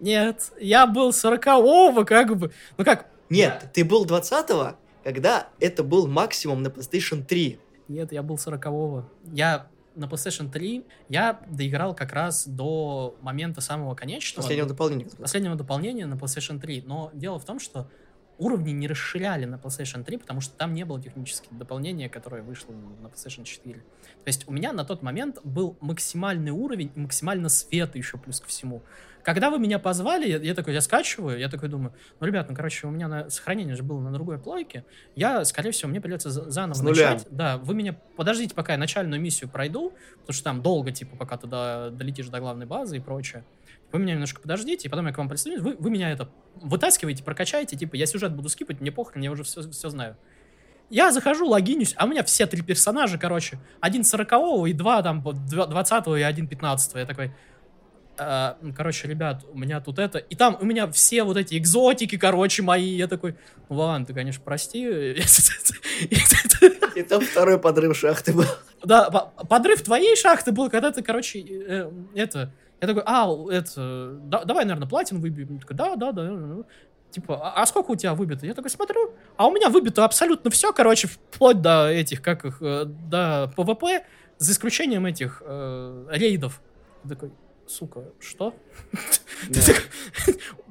Нет, я был 40-го, как бы. Ну как? Нет, я... ты был 20-го, когда это был максимум на PlayStation 3. Нет, я был 40-го. Я на PlayStation 3 я доиграл как раз до момента самого конечного. Последнего дополнения. Последнего дополнения на PlayStation 3. Но дело в том, что уровни не расширяли на PlayStation 3, потому что там не было технических дополнения, которое вышло на PlayStation 4. То есть у меня на тот момент был максимальный уровень и максимально свет еще плюс ко всему. Когда вы меня позвали, я, я такой, я скачиваю, я такой думаю, ну, ребят, ну, короче, у меня на, сохранение же было на другой плойке, я, скорее всего, мне придется заново С начать. Да, вы меня, подождите, пока я начальную миссию пройду, потому что там долго, типа, пока туда долетишь до главной базы и прочее. Вы меня немножко подождите, и потом я к вам присоединюсь, вы, вы меня это вытаскиваете, прокачаете, типа, я сюжет буду скипать, мне похрен, я уже все, все знаю. Я захожу, логинюсь, а у меня все три персонажа, короче, один сорокового и два там двадцатого и один пятнадцатого. Я такой, а, короче, ребят, у меня тут это, и там у меня все вот эти экзотики, короче, мои, я такой, ну ладно, ты, конечно, прости. И там второй подрыв шахты был. Да, подрыв твоей шахты был, когда ты, короче, э, это, я такой, а, это, давай, наверное, платин выбьем. такой, да, да, да. Типа, а, а сколько у тебя выбито? Я такой смотрю, а у меня выбито абсолютно все, короче, вплоть до этих, как их, э, до ПВП, за исключением этих э, рейдов. Я такой, сука, что?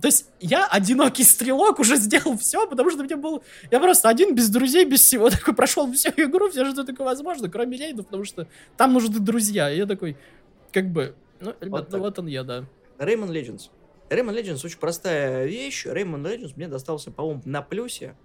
То есть я одинокий стрелок уже сделал все, потому что мне был... Я просто один, без друзей, без всего. Такой прошел всю игру, все, что такое возможно, кроме рейдов, потому что там нужны друзья. И я такой, как бы, ну, ребят, вот ну вот он я, да. Rayman Legends. Rayman Legends очень простая вещь. Rayman Legends мне достался, по-моему, на плюсе.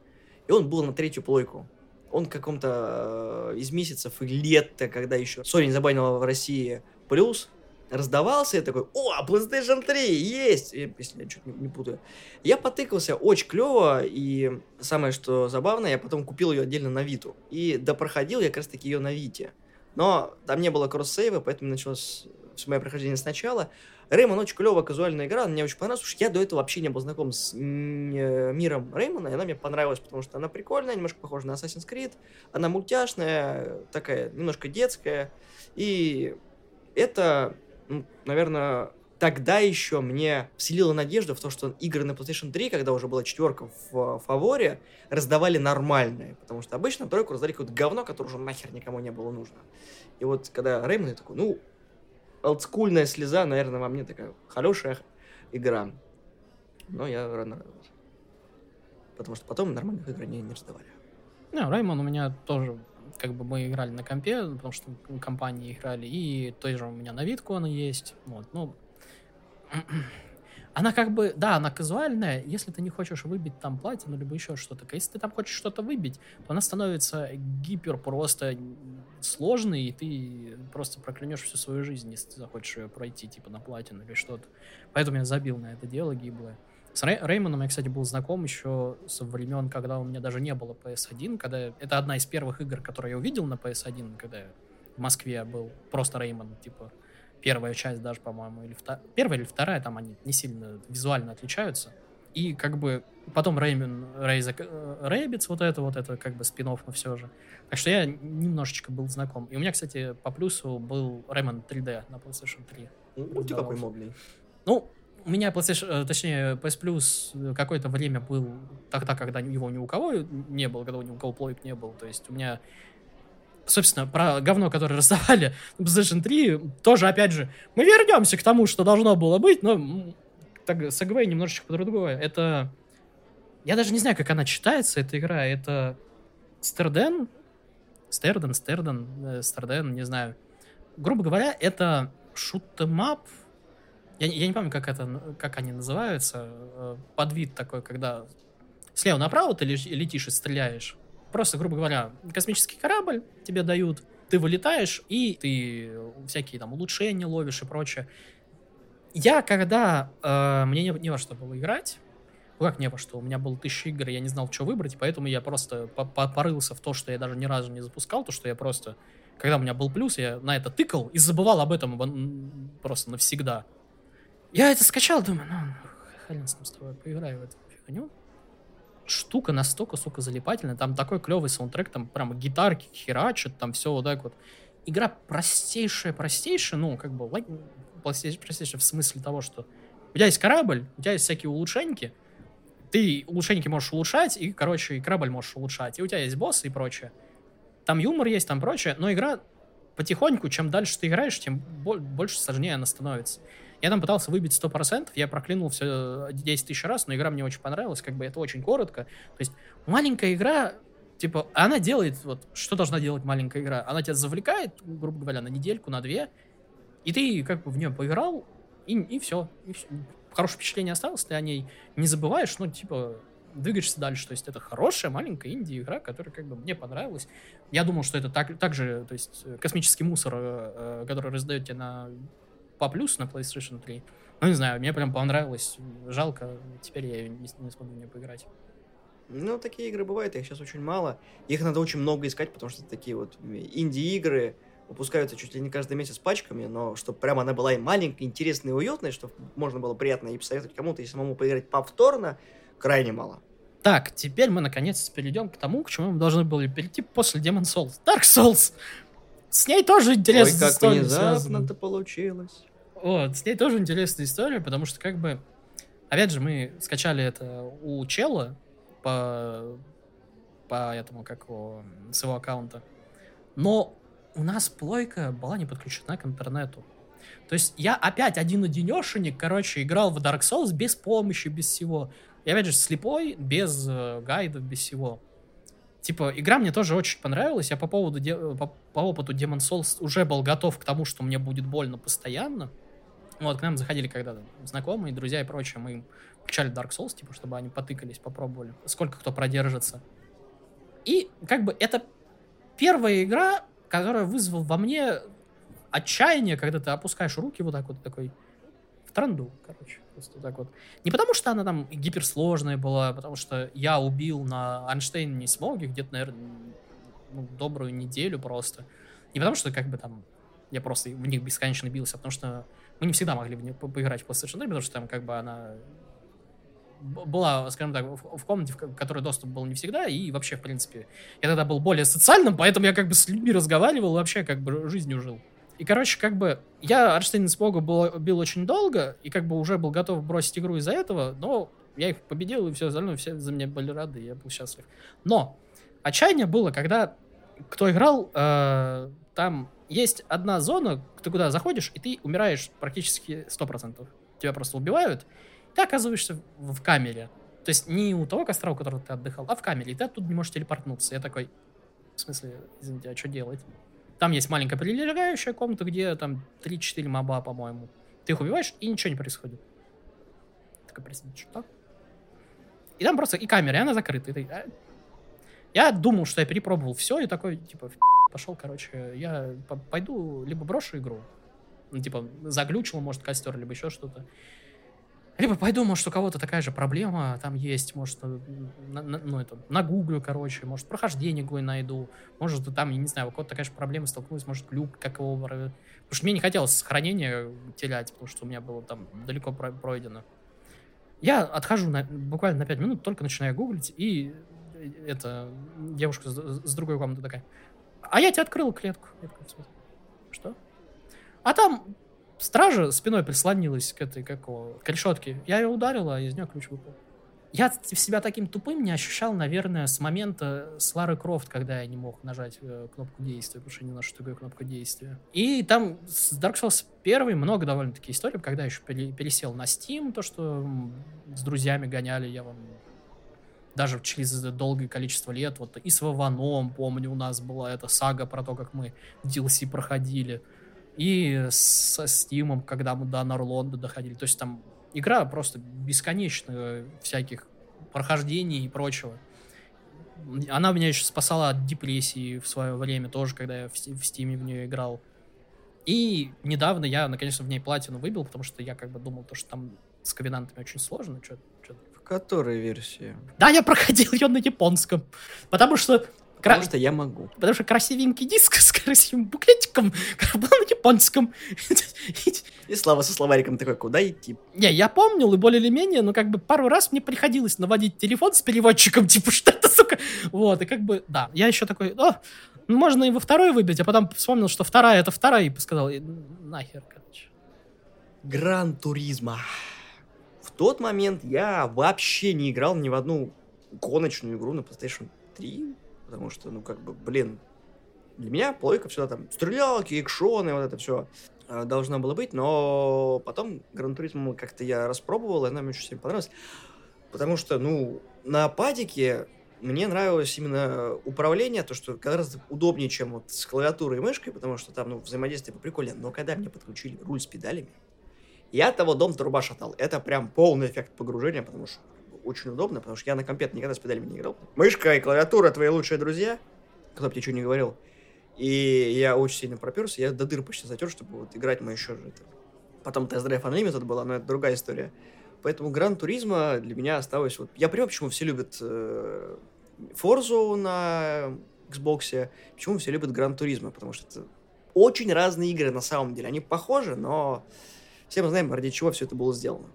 И он был на третью плойку. Он каком-то э, из месяцев и лет, когда еще Sony забанила в России плюс, раздавался, я такой, о, PlayStation 3, есть! Если я чуть не, не путаю. Я потыкался очень клево, и самое, что забавно, я потом купил ее отдельно на Виту. И допроходил я как раз таки ее на Вите. Но там не было кросс-сейва, поэтому началось все мое прохождение сначала. Реймон очень клевая казуальная игра, она мне очень понравилась, потому что я до этого вообще не был знаком с миром Реймона, и она мне понравилась, потому что она прикольная, немножко похожа на Assassin's Creed, она мультяшная, такая немножко детская, и это ну, наверное, тогда еще мне вселило надежду в то, что игры на PlayStation 3, когда уже была четверка в фаворе, раздавали нормальные. Потому что обычно тройку раздали какое-то говно, которое уже нахер никому не было нужно. И вот когда Реймон, я такой, ну, олдскульная слеза, наверное, во мне такая хорошая игра. Но я рано радовался. Потому что потом нормальных игр не, не раздавали. Не, Реймон у меня тоже как бы мы играли на компе, потому что компании играли, и той же у меня на видку она есть. Вот, ну, она как бы, да, она казуальная, если ты не хочешь выбить там платину, либо еще что-то. Если ты там хочешь что-то выбить, то она становится гипер просто сложной, и ты просто проклянешь всю свою жизнь, если ты захочешь ее пройти, типа, на платину или что-то. Поэтому я забил на это дело гиблое. С Рей Реймоном я, кстати, был знаком еще со времен, когда у меня даже не было PS1, когда это одна из первых игр, которые я увидел на PS1, когда я в Москве был просто Реймон, типа первая часть даже, по-моему, или вторая, первая или вторая, там они не сильно визуально отличаются. И как бы потом Реймон, Рейза Рэйбитс, вот это вот, это как бы спин но все же. Так что я немножечко был знаком. И у меня, кстати, по плюсу был Реймон 3D на PlayStation 3. Ну, ты какой модный. Ну, у меня PlayStation, э, точнее, PS Plus какое-то время был тогда, когда его ни у кого не было, когда ни у кого плойк не был. То есть у меня собственно, про говно, которое раздавали на PlayStation 3, тоже, опять же, мы вернемся к тому, что должно было быть, но так, сегвей немножечко по другое. Это... Я даже не знаю, как она читается, эта игра. Это Стерден? Стерден, Стерден, э, Стерден, не знаю. Грубо говоря, это шутемап, я, я не помню, как, это, как они называются. Э, подвид такой, когда слева направо ты летишь и стреляешь. Просто, грубо говоря, космический корабль тебе дают, ты вылетаешь, и ты всякие там улучшения ловишь и прочее. Я, когда э, мне не, не во что было играть, ну как не во что, у меня было тысяча игр, я не знал, что выбрать, поэтому я просто порылся в то, что я даже ни разу не запускал, то, что я просто, когда у меня был плюс, я на это тыкал и забывал об этом просто навсегда. Я это скачал, думаю, ну, хрен с ним с тобой, поиграю в эту фигню. Штука настолько, сука, залипательная. Там такой клевый саундтрек, там прямо гитарки херачат, там все вот так вот. Игра простейшая, простейшая, ну, как бы, простейшая в смысле того, что у тебя есть корабль, у тебя есть всякие улучшеньки, ты улучшеньки можешь улучшать, и, короче, и корабль можешь улучшать, и у тебя есть боссы и прочее. Там юмор есть, там прочее, но игра потихоньку, чем дальше ты играешь, тем больше сложнее она становится. Я там пытался выбить 100%, я проклинул все 10 тысяч раз, но игра мне очень понравилась, как бы это очень коротко. То есть маленькая игра, типа, она делает, вот, что должна делать маленькая игра? Она тебя завлекает, грубо говоря, на недельку, на две, и ты как бы в нее поиграл, и, и все. И все. Хорошее впечатление осталось, ты о ней не забываешь, ну, типа, двигаешься дальше. То есть это хорошая маленькая инди-игра, которая как бы мне понравилась. Я думал, что это так, так же, то есть космический мусор, э, который раздаете на по плюс на PlayStation 3. Ну, не знаю, мне прям понравилось. Жалко, теперь я не, не смогу в нее поиграть. Ну, такие игры бывают, их сейчас очень мало. Их надо очень много искать, потому что такие вот инди-игры выпускаются чуть ли не каждый месяц пачками, но чтобы прямо она была и маленькая, интересная и уютная, чтобы можно было приятно и посоветовать кому-то и самому поиграть повторно, крайне мало. Так, теперь мы наконец перейдем к тому, к чему мы должны были перейти после Demon Souls. Dark Souls! С ней тоже интересная Ой, как внезапно это получилось. Вот, с ней тоже интересная история, потому что как бы... Опять же, мы скачали это у Чела по, по этому, как его, с его аккаунта. Но у нас плойка была не подключена к интернету. То есть я опять один-одинешенек, короче, играл в Dark Souls без помощи, без всего. И опять же, слепой, без э, гайдов, без всего. Типа, игра мне тоже очень понравилась. Я по поводу, по, по опыту Demon Souls уже был готов к тому, что мне будет больно постоянно. Вот, к нам заходили когда знакомые, друзья и прочее. Мы им включали Dark Souls, типа, чтобы они потыкались, попробовали. Сколько кто продержится. И, как бы, это первая игра, которая вызвала во мне отчаяние, когда ты опускаешь руки вот так вот, такой, в транду, короче. Просто так вот. Не потому, что она там гиперсложная была, потому что я убил на Айнштейн не смоге где-то, наверное, ну, добрую неделю просто. Не потому, что как бы там я просто в них бесконечно бился, а потому что мы не всегда могли в нее поиграть в PlayStation 3, потому что там как бы она была, скажем так, в, комнате, в которой доступ был не всегда, и вообще, в принципе, я тогда был более социальным, поэтому я как бы с людьми разговаривал, вообще как бы жизнью жил. И, короче, как бы я Арштейн Смогу был, бил очень долго, и как бы уже был готов бросить игру из-за этого, но я их победил, и все остальное, все за меня были рады, и я был счастлив. Но отчаяние было, когда кто играл, э, там есть одна зона, ты куда заходишь, и ты умираешь практически 100%. Тебя просто убивают, ты оказываешься в, в камере. То есть не у того костра, у которого ты отдыхал, а в камере, и ты оттуда не можешь телепортнуться. Я такой, в смысле, извините, а что делать? Там есть маленькая прилегающая комната, где там 3-4 моба, по-моему. Ты их убиваешь, и ничего не происходит. Такой, простите, что? И там просто и камера, и она закрыта. И ты, а? Я думал, что я перепробовал все, и такой, типа, пошел, короче, я пойду, либо брошу игру, ну, типа, заглючил, может, костер, либо еще что-то. Либо пойду, может, у кого-то такая же проблема там есть, может, э, на, на, ну, это, на гуглю, короче, может, прохождение какое найду, может, там, я не знаю, у кого-то такая же проблема столкнулась, может, глюк, как его... Потому что мне не хотелось сохранение терять, потому что у меня было там далеко пройдено. Я отхожу на, буквально на 5 минут, только начинаю гуглить, и э, это девушка с, с другой комнаты такая, а я тебе открыл клетку. Я такой, что? А там Стража спиной прислонилась к этой, как его, к решетке. Я ее ударила, а из нее ключ выпал. Я себя таким тупым не ощущал, наверное, с момента с Лары Крофт, когда я не мог нажать э, кнопку действия, потому что не знаю, что такое действия. И там с Dark Souls 1 много довольно-таки историй, когда еще пересел на Steam, то, что с друзьями гоняли, я вам даже через долгое количество лет, вот и с Вованом, помню, у нас была эта сага про то, как мы DLC проходили. И со Steam, когда мы до Норлонда доходили. То есть там игра просто бесконечно всяких прохождений и прочего. Она меня еще спасала от депрессии в свое время тоже, когда я в, Steam в нее играл. И недавно я, наконец-то, в ней платину выбил, потому что я как бы думал, то, что там с ковенантами очень сложно. Что, которой версии? Да, я проходил ее на японском. Потому что Потому что я могу. Потому что красивенький диск с красивым буклетиком был на японском. И Слава со словариком такой, куда идти? Не, я помнил, и более или менее, но как бы пару раз мне приходилось наводить телефон с переводчиком, типа, что это, сука? Вот, и как бы, да, я еще такой, о, можно и во второй выбить, а потом вспомнил, что вторая это вторая, и сказал, нахер, короче. Гран Туризма. Тот момент я вообще не играл ни в одну гоночную игру на PlayStation 3, Потому что, ну, как бы, блин, Для меня плойка всегда там стрелялки, экшоны, вот это все должно было быть, но потом Гран Туризм как-то я распробовал, и она мне очень сильно понравилась, потому что, ну, на падике мне нравилось именно управление, то, что гораздо удобнее, чем вот с клавиатурой и мышкой, потому что там, ну, взаимодействие прикольно. Но когда мне подключили руль с педалями, я того дом труба шатал. Это прям полный эффект погружения, потому что очень удобно, потому что я на компет никогда с педалями не играл. Мышка и клавиатура твои лучшие друзья, кто бы тебе что не говорил. И я очень сильно проперся, я до дыр почти затер, чтобы вот играть мы еще же. Потом Test Drive Unlimited была, но это другая история. Поэтому Gran Turismo для меня осталось... Вот, я понимаю, почему все любят э, на Xbox, почему все любят Gran Turismo, потому что это очень разные игры на самом деле. Они похожи, но все мы знаем, ради чего все это было сделано.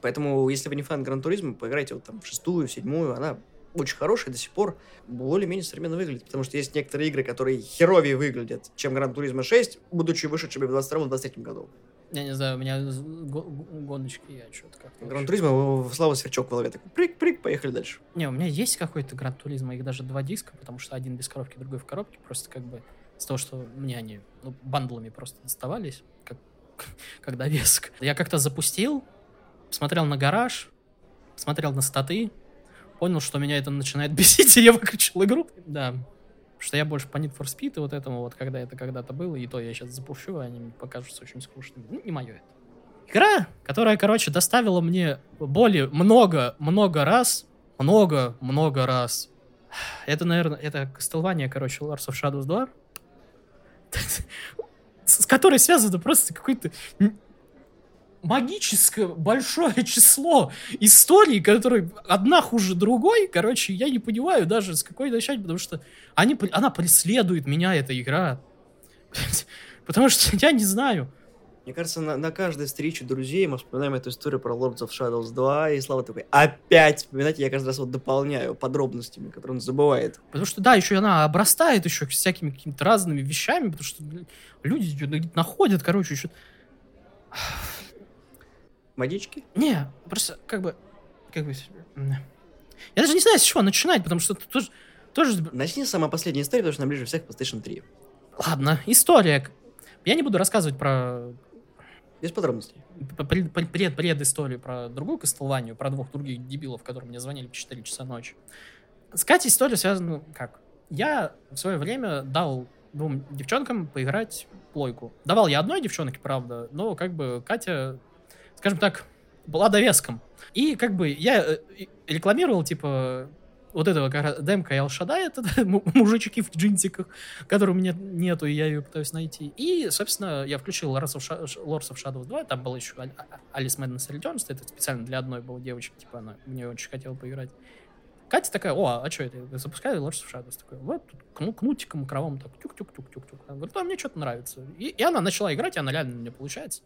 Поэтому, если вы не фан Gran Turismo, поиграйте вот там в шестую, в седьмую, она очень хорошая, до сих пор более-менее современно выглядит, потому что есть некоторые игры, которые херовее выглядят, чем Gran Turismo 6, будучи вышедшими в 22-23 году. Я не знаю, у меня гоночки, я что-то как-то... Gran Turismo, Слава Сверчок в голове такой, прыг-прыг, поехали дальше. Не, у меня есть какой-то Gran Turismo, их даже два диска, потому что один без коробки, другой в коробке, просто как бы с того, что мне они ну, бандлами просто доставались, как, как довесок. Я как-то запустил, смотрел на гараж, смотрел на статы, понял, что меня это начинает бесить, и я выключил игру. Да, что я больше по Need for Speed и вот этому вот, когда это когда-то было, и то я сейчас запущу, они мне покажутся очень скучными. Ну, не мое это. Игра, которая, короче, доставила мне боли много-много раз, много-много раз. Это, наверное, это Castlevania, короче, Lords of Shadows 2, с которой связано просто какой-то магическое большое число историй, которые одна хуже другой. Короче, я не понимаю даже с какой начать, потому что они, она преследует меня, эта игра. Потому что я не знаю. Мне кажется, на, на каждой встрече друзей мы вспоминаем эту историю про Lords of Shadows 2, и Слава такой, опять вспоминать, я каждый раз вот дополняю подробностями, которые он забывает. Потому что, да, еще она обрастает еще всякими какими-то разными вещами, потому что люди находят, короче, еще Водички? Не, просто как бы... Как бы... Я даже не знаю, с чего начинать, потому что тоже... тоже... Начни с самой последней истории, потому что нам ближе всех PlayStation 3. Ладно, история. Я не буду рассказывать про... Без подробностей. Пред, пред, историю про другую Кастлванию, про двух других дебилов, которые мне звонили в 4 часа ночи. С Катей история связана как? Я в свое время дал двум девчонкам поиграть плойку. Давал я одной девчонке, правда, но как бы Катя скажем так, была довеском. И как бы я э, рекламировал, типа, вот этого как раз демка и Алшада, это мужички в джинсиках, которых у меня нету, и я ее пытаюсь найти. И, собственно, я включил Lords of, Lords of Shadows 2, там был еще Alice Madness Returns, это специально для одной была девочки, типа, она мне очень хотела поиграть. Катя такая, о, а что это? Запускаю Lords of Shadows. Такой, вот, кну, кнутиком кровом так, тюк-тюк-тюк-тюк-тюк. Говорит, а мне что-то нравится. И, и она начала играть, и она реально мне получается.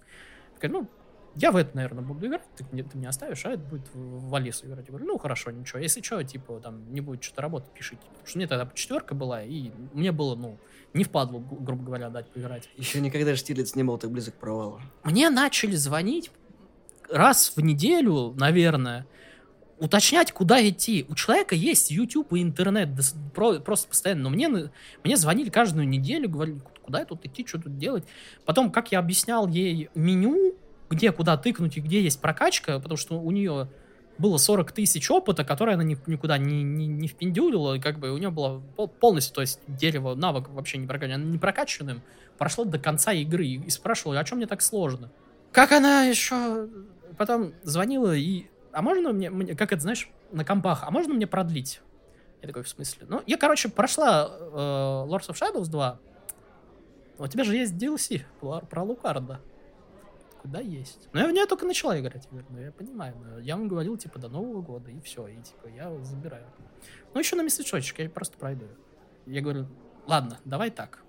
Такая, ну, я в это, наверное, буду играть, ты, ты меня оставишь, а это будет в, в Алису играть. Я говорю, ну, хорошо, ничего. Если что, типа, там, не будет что-то работать, пишите. Потому что мне тогда четверка была, и мне было, ну, не впадло, грубо говоря, дать поиграть. Еще никогда Штирлиц не был так близок к провалу. Мне начали звонить раз в неделю, наверное, уточнять, куда идти. У человека есть YouTube и интернет просто постоянно, но мне, мне звонили каждую неделю, говорили, куда тут идти, что тут делать. Потом, как я объяснял ей меню, где куда тыкнуть и где есть прокачка, потому что у нее было 40 тысяч опыта, которые она никуда не, не, не впендюлила, и как бы у нее было полностью, то есть дерево, навык вообще не прокачанным, не прокачанным, прошло до конца игры и спрашивала, а чем мне так сложно? Как она еще потом звонила и, а можно мне, мне как это, знаешь, на компах, а можно мне продлить? Я такой, в смысле? Ну, я, короче, прошла э, Lords of Shadows 2, у тебя же есть DLC про Лукарда куда есть. Но я в нее только начала играть, говорю, я понимаю. Но я вам говорил, типа, до Нового года, и все, и типа, я забираю. Ну, еще на месячочек, я просто пройду. Я говорю, ладно, давай так.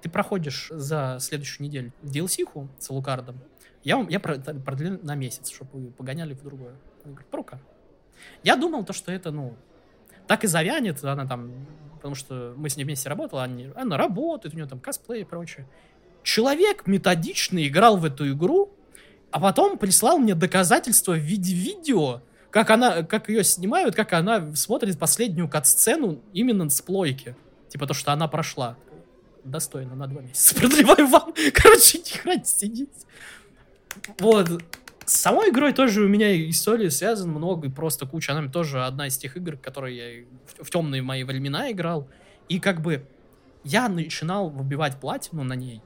Ты проходишь за следующую неделю DLC-ху с Лукардом, я, я продлю на месяц, чтобы вы погоняли в другое. Он говорит, рука. Я думал то, что это, ну, так и завянет, она там, потому что мы с ней вместе работали, она, она работает, у нее там косплей и прочее. Человек методично играл в эту игру, а потом прислал мне доказательства в виде видео, как она, как ее снимают, как она смотрит последнюю кат-сцену именно с плойки. Типа то, что она прошла. достойно на два месяца продлеваю вам. Короче, не хватит сидеть. Вот. С самой игрой тоже у меня истории связаны много, и просто куча. Она тоже одна из тех игр, которые я в темные мои времена играл. И как бы я начинал выбивать платину на ней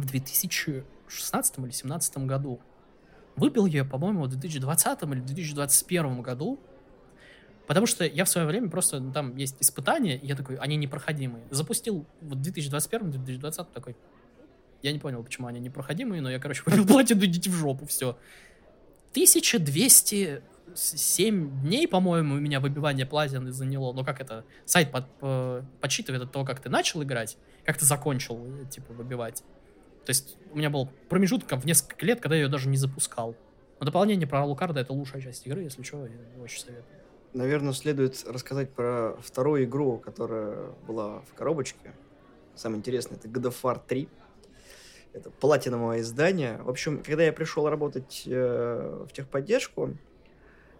в 2016 или 2017 году. Выбил я, по-моему, в 2020 или 2021 году. Потому что я в свое время просто, ну, там есть испытания, и я такой, они непроходимые. Запустил в 2021-2020 такой, я не понял, почему они непроходимые, но я, короче, выбил платину, идите в жопу, все. 1207 дней, по-моему, у меня выбивание платины заняло. Но как это? Сайт под, по, подсчитывает от того, как ты начал играть, как ты закончил, типа, выбивать. То есть у меня был промежуток в несколько лет, когда я ее даже не запускал. Но дополнение про Алукарда это лучшая часть игры, если что, я очень советую. Наверное, следует рассказать про вторую игру, которая была в коробочке. Самое интересное, это God of War 3. Это платиновое издание. В общем, когда я пришел работать э, в техподдержку,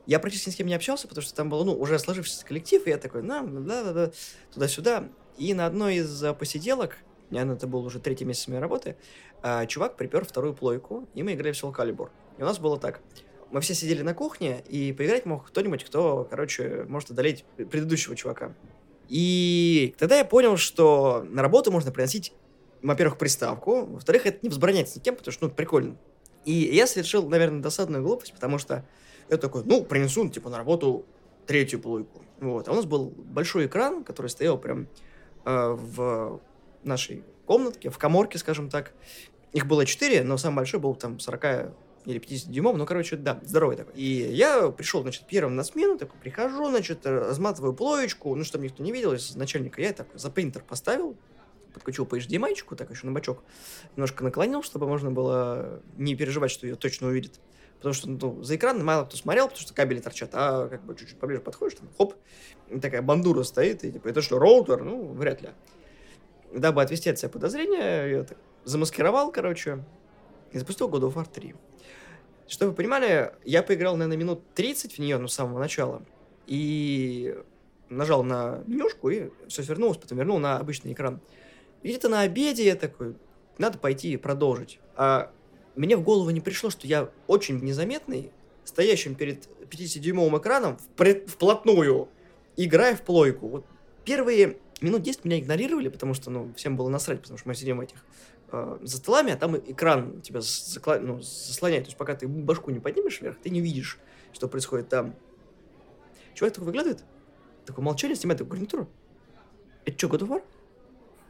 я практически ни с кем не общался, потому что там был, ну, уже сложившийся коллектив, и я такой, да, да, да, туда-сюда. И на одной из э, посиделок, наверное, это был уже третий месяц моей работы, э, чувак припер вторую плойку, и мы играли в Soul Calibur. И у нас было так мы все сидели на кухне, и поиграть мог кто-нибудь, кто, короче, может одолеть предыдущего чувака. И тогда я понял, что на работу можно приносить, во-первых, приставку, во-вторых, это не взбронять с никем, потому что, ну, прикольно. И я совершил, наверное, досадную глупость, потому что я такой, ну, принесу, типа, на работу третью плойку. Вот. А у нас был большой экран, который стоял прям э, в нашей комнатке, в коморке, скажем так. Их было четыре, но самый большой был там 40 или 50 дюймов, ну, короче, да, здоровый такой. И я пришел, значит, первым на смену, такой, прихожу, значит, разматываю плоечку, ну, чтобы никто не видел, из начальника я так за принтер поставил, подключил по HDMI-чику, так еще на бочок, немножко наклонил, чтобы можно было не переживать, что ее точно увидит. Потому что ну, за экран мало кто смотрел, потому что кабели торчат, а как бы чуть-чуть поближе подходишь, там, хоп, такая бандура стоит, и типа, это что, роутер? Ну, вряд ли. Дабы отвести от себя подозрения, я так замаскировал, короче, и запустил God of War 3. Чтобы вы понимали, я поиграл, наверное, минут 30 в нее, ну, с самого начала. И нажал на менюшку, и все свернулось, потом вернул на обычный экран. И где-то на обеде я такой, надо пойти и продолжить. А мне в голову не пришло, что я очень незаметный, стоящим перед 50-дюймовым экраном вплотную, играя в плойку. Вот первые минут 10 меня игнорировали, потому что, ну, всем было насрать, потому что мы сидим в этих э, за столами, а там экран тебя закла... ну, заслоняет. То есть пока ты башку не поднимешь вверх, ты не видишь, что происходит там. Чувак такой выглядывает, такой молчание, снимает такую гарнитуру. Это что, God of War?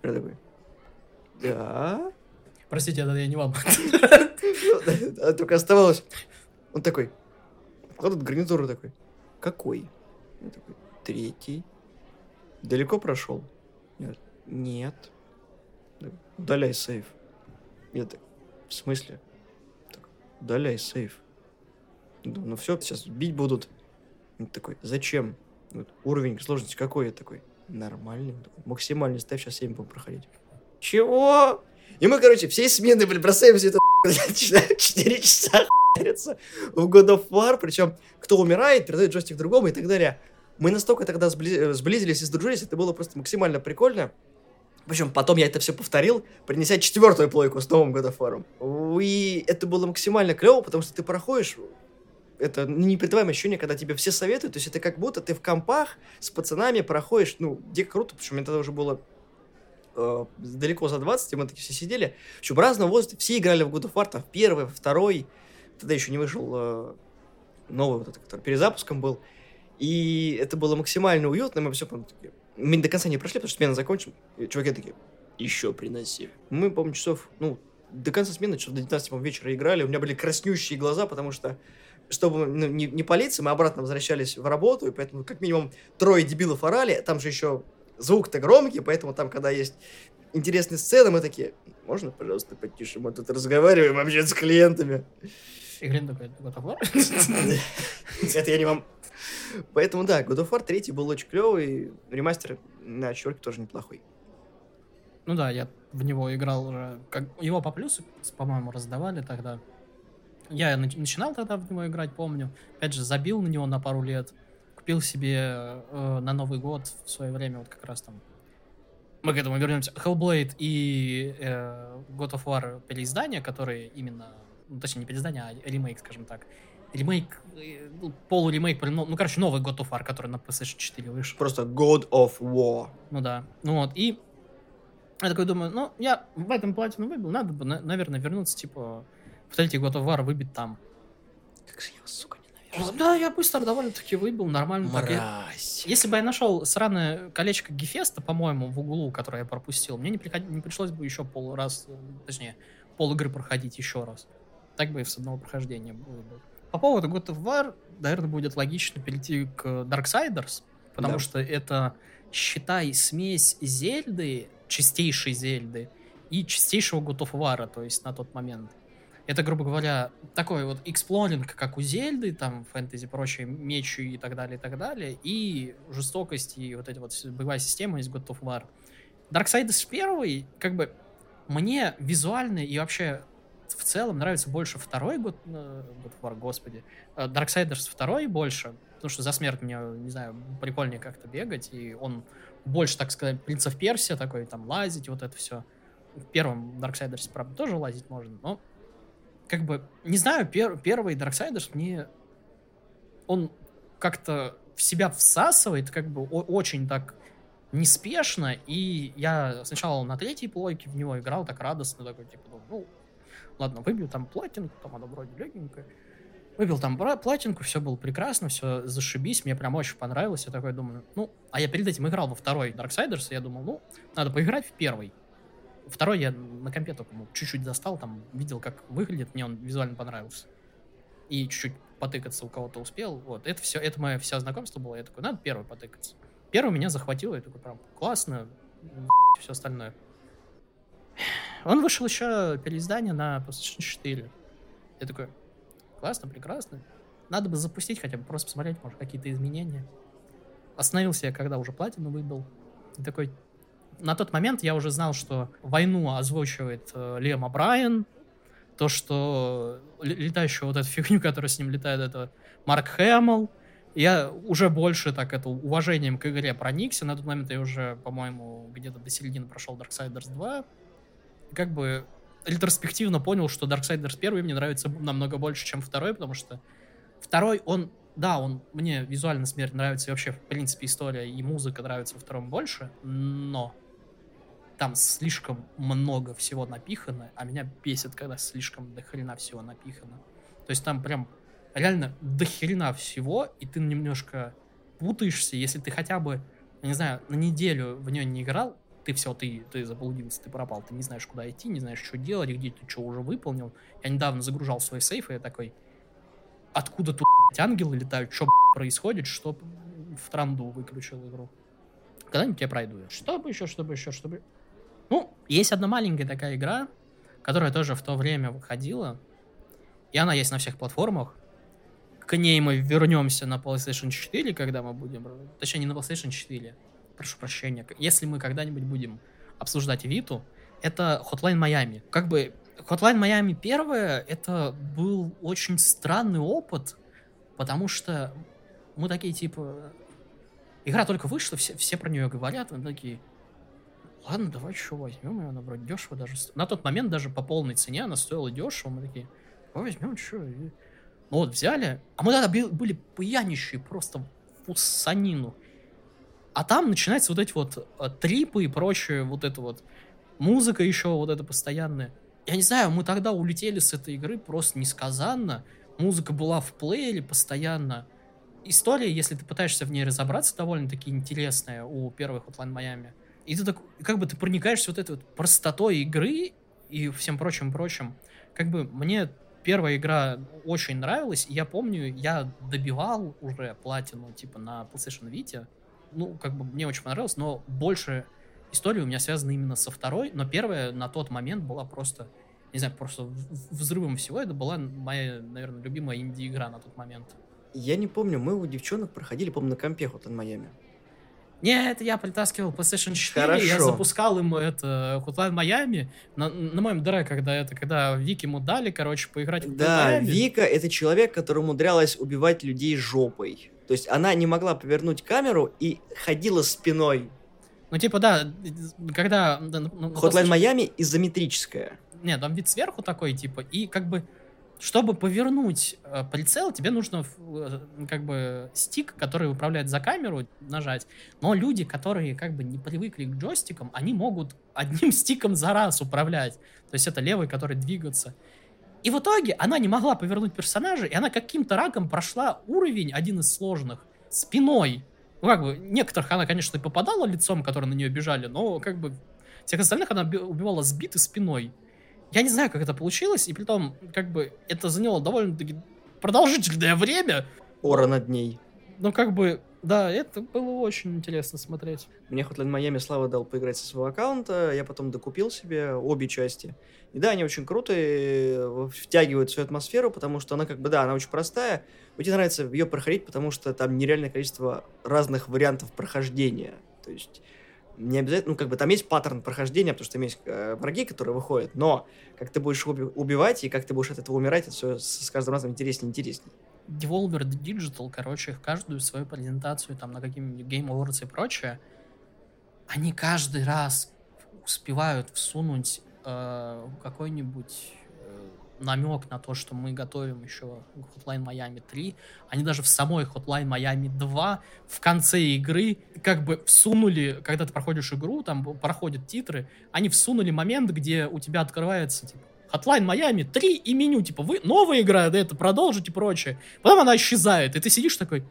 Я такой, да. Простите, это я не вам. А только оставалось. Он такой, кладут гарнитуру такой. Какой? Я такой, третий. Далеко прошел? Нет. Удаляй сейф. Я в смысле? Так, удаляй сейф. Да, ну все, сейчас бить будут. Он такой, зачем? Вот, уровень сложности какой? Я такой, нормальный. Максимальный ставь, сейчас 7 будем проходить. Чего? И мы, короче, всей смены, блин, бросаем все это, начинаем 4 часа в God of War, причем кто умирает, передает джойстик другому и так далее. Мы настолько тогда сблизились и сдружились, это было просто максимально прикольно. Общем, потом я это все повторил, принеся четвертую плойку с новым War. И это было максимально клево, потому что ты проходишь это непредаваемое ощущение, когда тебе все советуют. То есть это как будто ты в компах с пацанами проходишь, ну, дико круто, потому что мне тогда уже было э, далеко за 20, и мы такие все сидели. Общем, в разном возрасте все играли в God of War, там, в первый, в второй. Тогда еще не вышел э, новый, вот этот, который перезапуском был. И это было максимально уютно, мы все такие, мы до конца не прошли, потому что смена закончим. И чуваки такие, еще приноси. Мы, по-моему, часов, ну, до конца смены, часов до 19 вечера играли. У меня были краснющие глаза, потому что чтобы ну, не, не палиться, мы обратно возвращались в работу, и поэтому как минимум трое дебилов орали, там же еще звук-то громкий, поэтому там, когда есть интересные сцены, мы такие, можно, пожалуйста, потише, мы тут разговариваем вообще с клиентами. И клиент такой, Это я не вам Поэтому да, God of War 3 был очень клевый, ремастер на четверке тоже неплохой. Ну да, я в него играл уже, как его по плюсу, по-моему, раздавали тогда. Я начинал тогда в него играть, помню. Опять же, забил на него на пару лет. Купил себе э, на Новый год в свое время, вот как раз там мы к этому вернемся. Hellblade и э, God of War переиздания, которые именно, ну, точнее, не переиздание, а ремейк, скажем так. Ремейк, э, ну, полуремейк, ну, ну, короче, новый God of War, который на PlayStation 4 вышел. Просто God of War. Ну да. Ну вот, и я такой думаю, ну, я в этом платину выбил, надо бы, на- наверное, вернуться, типа, в третий God of War выбить там. Как же я вас, сука, ненавижу. Да, я быстро довольно-таки выбил, нормально. так. Я- Мразь. Если бы я нашел сраное колечко Гефеста, по-моему, в углу, которое я пропустил, мне не, приход- не пришлось бы еще пол раз, э, точнее, пол игры проходить еще раз. Так бы и с одного прохождения было бы. По поводу God of War, наверное, будет логично перейти к Darksiders, потому Да. что это, считай, смесь Зельды, чистейшей Зельды, и чистейшего God of War, то есть на тот момент. Это, грубо говоря, такой вот эксплоринг, как у Зельды, там, фэнтези, прочее, мечи и так далее, и так далее, и жестокость, и вот эта вот боевая система из God of War. Darksiders 1, как бы, мне визуально и вообще в целом нравится больше второй God, э, God of War, господи, э, Darksiders 2 больше, потому что за смерть мне, не знаю, прикольнее как-то бегать, и он больше, так сказать, принцев Персия такой, там, лазить, вот это все. В первом Darksiders, правда, тоже лазить можно, но как бы, не знаю, пер- первый Darksiders мне он как-то в себя всасывает, как бы очень так неспешно, и я сначала на третьей плойке в него играл так радостно, такой, типа, ну, ладно, выбью там платинку, там она вроде легенькая, выбил там платинку, все было прекрасно, все зашибись, мне прям очень понравилось, я такой думаю, ну, а я перед этим играл во второй Darksiders, и я думал, ну, надо поиграть в первый. Второй я на компе только ну, чуть-чуть достал, там видел, как выглядит, мне он визуально понравился. И чуть-чуть потыкаться у кого-то успел. Вот, это все, это мое все знакомство было. Я такой, надо первый потыкаться. Первый меня захватил, я такой, прям, классно, все остальное. Он вышел еще переиздание на PlayStation 4. Я такой, классно, прекрасно. Надо бы запустить хотя бы, просто посмотреть, может, какие-то изменения. Остановился я, когда уже платину выбил. И такой, на тот момент я уже знал, что войну озвучивает э, Лем Брайан, то, что летающую вот эту фигню, которая с ним летает, это Марк Хэмилл. Я уже больше так это уважением к игре проникся. На тот момент я уже, по-моему, где-то до середины прошел Darksiders 2. Как бы ретроспективно понял, что Darksiders 1 мне нравится намного больше, чем второй, потому что второй, он, да, он мне визуально смерть нравится, и вообще, в принципе, история и музыка нравится во втором больше, но там слишком много всего напихано, а меня бесит, когда слишком до хрена всего напихано. То есть там прям реально до хрена всего, и ты немножко путаешься, если ты хотя бы, не знаю, на неделю в нее не играл, ты все, ты, ты заблудился, ты пропал, ты не знаешь, куда идти, не знаешь, что делать, где ты что уже выполнил. Я недавно загружал свой сейф, и я такой, откуда тут блядь, ангелы летают, что происходит, что в транду выключил игру. Когда-нибудь я пройду. её. Чтобы еще, чтобы еще, чтобы... Ну, есть одна маленькая такая игра, которая тоже в то время выходила, и она есть на всех платформах. К ней мы вернемся на PlayStation 4, когда мы будем... Точнее, не на PlayStation 4. Прошу прощения. Если мы когда-нибудь будем обсуждать Виту, это Hotline Miami. Как бы Hotline Miami первое, это был очень странный опыт, потому что мы такие, типа... Игра только вышла, все, все про нее говорят, мы такие... Ладно, давай что возьмем ее, она вроде дешево даже. На тот момент даже по полной цене она стоила дешево, мы такие, давай возьмем, что. Ну вот, взяли. А мы тогда были пьянищие просто в усанину. А там начинаются вот эти вот э, трипы и прочее, вот это вот. Музыка еще вот это постоянная. Я не знаю, мы тогда улетели с этой игры просто несказанно. Музыка была в плеере постоянно. История, если ты пытаешься в ней разобраться, довольно-таки интересная у первых Hotline Miami. И ты так, как бы ты проникаешься вот этой вот простотой игры и всем прочим-прочим. Как бы мне первая игра очень нравилась, я помню, я добивал уже платину, типа, на PlayStation Vita. Ну, как бы мне очень понравилось, но больше история у меня связана именно со второй, но первая на тот момент была просто, не знаю, просто взрывом всего. Это была моя, наверное, любимая инди-игра на тот момент. Я не помню, мы у девчонок проходили, по-моему, на компе Hotline Miami. Нет, я притаскивал PlayStation 4, я Хорошо. запускал ему это Hotline Miami на, на моем дыре, когда это, когда Вики ему дали, короче, поиграть в Hotline Да, Miami. Вика — это человек, который умудрялась убивать людей жопой. То есть она не могла повернуть камеру и ходила спиной. Ну, типа, да, когда... да, ну, ну, Hotline Miami изометрическая. Нет, там вид сверху такой, типа, и как бы, чтобы повернуть э, прицел, тебе нужно э, как бы стик, который управляет за камеру, нажать. Но люди, которые как бы не привыкли к джойстикам, они могут одним стиком за раз управлять. То есть это левый, который двигаться. И в итоге она не могла повернуть персонажа, и она каким-то раком прошла уровень, один из сложных, спиной. Ну, как бы, некоторых она, конечно, и попадала лицом, которые на нее бежали, но, как бы, всех остальных она би- убивала сбитой спиной. Я не знаю, как это получилось, и при том, как бы, это заняло довольно-таки продолжительное время, Ора над ней. но, как бы, да, это было очень интересно смотреть. Мне Hotline Miami Слава дал поиграть со своего аккаунта, я потом докупил себе обе части. И да, они очень крутые, втягивают всю атмосферу, потому что она как бы, да, она очень простая. Тебе нравится ее проходить, потому что там нереальное количество разных вариантов прохождения. То есть не обязательно, ну как бы там есть паттерн прохождения, потому что там есть э, враги, которые выходят, но как ты будешь уби- убивать и как ты будешь от этого умирать, это все с каждым разом интереснее и интереснее. Devolver Digital, короче, в каждую свою презентацию, там, на какие-нибудь Game Awards и прочее, они каждый раз успевают всунуть э, какой-нибудь э, намек на то, что мы готовим еще Hotline Miami 3. Они даже в самой Hotline Miami 2 в конце игры как бы всунули, когда ты проходишь игру, там проходят титры, они всунули момент, где у тебя открывается, типа, Hotline Miami 3 и меню, типа, вы новая игра, да это продолжить и прочее. Потом она исчезает, и ты сидишь такой...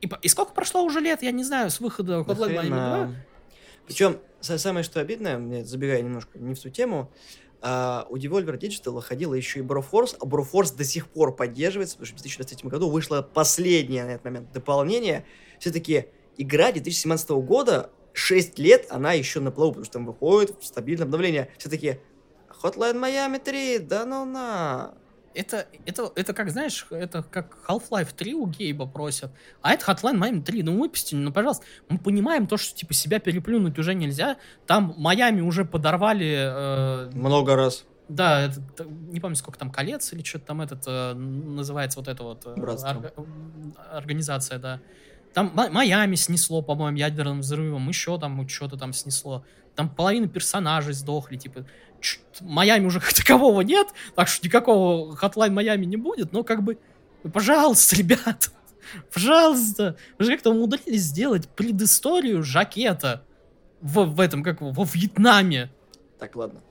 И, и сколько прошло уже лет, я не знаю, с выхода Hotline Miami 2? Причем, самое что обидное, забегая немножко не в ту тему, а, у Devolver Digital выходила еще и Broforce, а Broforce до сих пор поддерживается, потому что в 2023 году вышло последнее на этот момент дополнение. Все-таки игра 2017 года, 6 лет, она еще на плаву, потому что там выходит стабильное обновление. Все-таки Hotline Miami 3, да ну на... Это, это, это как, знаешь, это как Half-Life 3 у Гейба просят, а это Hotline Miami 3, ну выпустили, ну пожалуйста. Мы понимаем то, что типа себя переплюнуть уже нельзя, там Майами уже подорвали, э, Много раз. да, это, не помню сколько там колец или что-то там этот э, называется вот эта вот э, орга- организация, да. Там Ма- Майами снесло, по-моему, ядерным взрывом, еще там что-то там снесло. Там половина персонажей сдохли, типа, Майами уже такового нет, так что никакого Hotline Майами не будет, но как бы, пожалуйста, ребят, пожалуйста, вы же как-то умудрились сделать предысторию жакета в, в этом, как во Вьетнаме. Так, ладно,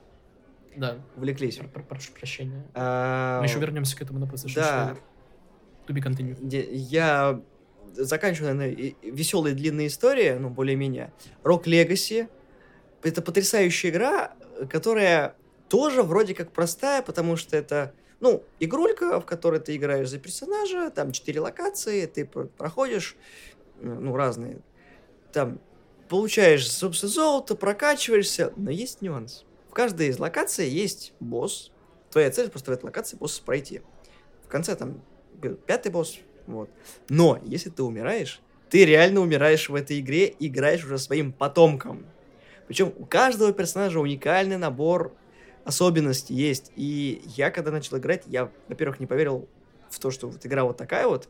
Да, увлеклись. Пр- пр- Прошу прощения. А, Мы еще вернемся к этому на PlayStation Да, 4. To be continued. Я заканчиваю, наверное, веселые длинные истории, ну, более-менее. Rock Legacy. Это потрясающая игра, которая тоже вроде как простая, потому что это, ну, игрулька, в которой ты играешь за персонажа, там четыре локации, ты про- проходишь, ну, разные. Там получаешь, собственно, золото, прокачиваешься, но есть нюанс. В каждой из локаций есть босс. Твоя цель просто в этой локации босса пройти. В конце там пятый босс, вот. Но если ты умираешь, ты реально умираешь в этой игре, играешь уже своим потомком. Причем у каждого персонажа уникальный набор особенностей есть. И я, когда начал играть, я, во-первых, не поверил в то, что вот игра вот такая вот.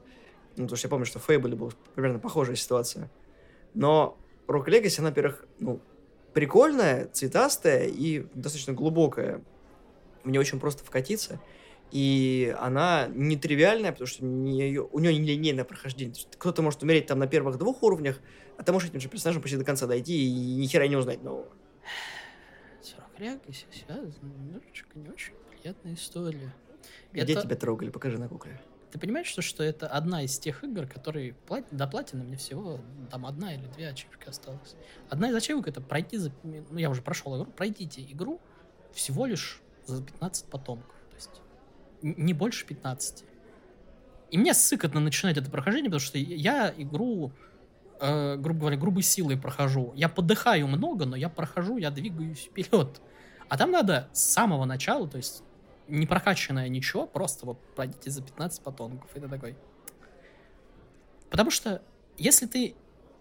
Ну, потому что я помню, что в Fable была примерно похожая ситуация. Но Rock Legacy, она, во-первых, ну, прикольная, цветастая и достаточно глубокая. В нее очень просто вкатиться. И она нетривиальная, потому что не у нее не линейное прохождение. Кто-то может умереть там на первых двух уровнях, а ты можешь этим же персонажем почти до конца дойти и ни хера не узнать нового. 40 Legacy связано немножечко не очень приятная история. Где Это- тебя трогали? Покажи на кукле. Ты понимаешь, что, что это одна из тех игр, которые плат... до платины мне всего там одна или две ачивки осталось. Одна из ачивок это пройти за... Ну, я уже прошел игру. Пройдите игру всего лишь за 15 потомков. Не больше 15. И мне сыкотно начинать это прохождение, потому что я игру, э, грубо говоря, грубой силой прохожу. Я подыхаю много, но я прохожу, я двигаюсь вперед. А там надо с самого начала, то есть не прокачанное ничего, просто вот пройдите за 15 потомков. И ты такой... Потому что, если ты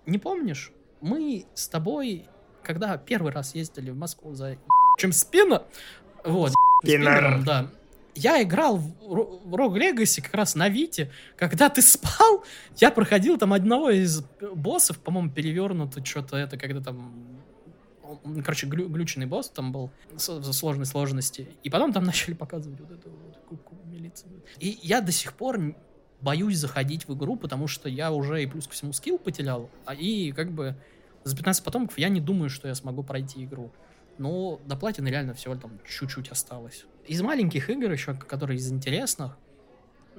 не помнишь, мы с тобой, когда первый раз ездили в Москву за чем спина, вот, Спиннер. спиннером, да, я играл в Rogue Legacy как раз на Вите, когда ты спал, я проходил там одного из боссов, по-моему, перевернуто что-то это, когда там короче, глю- глючный босс там был за сложной сложности. И потом там начали показывать вот эту вот куку милицию. И я до сих пор боюсь заходить в игру, потому что я уже и плюс ко всему скилл потерял, а и как бы за 15 потомков я не думаю, что я смогу пройти игру. Но до платины реально всего там чуть-чуть осталось. Из маленьких игр еще, которые из интересных,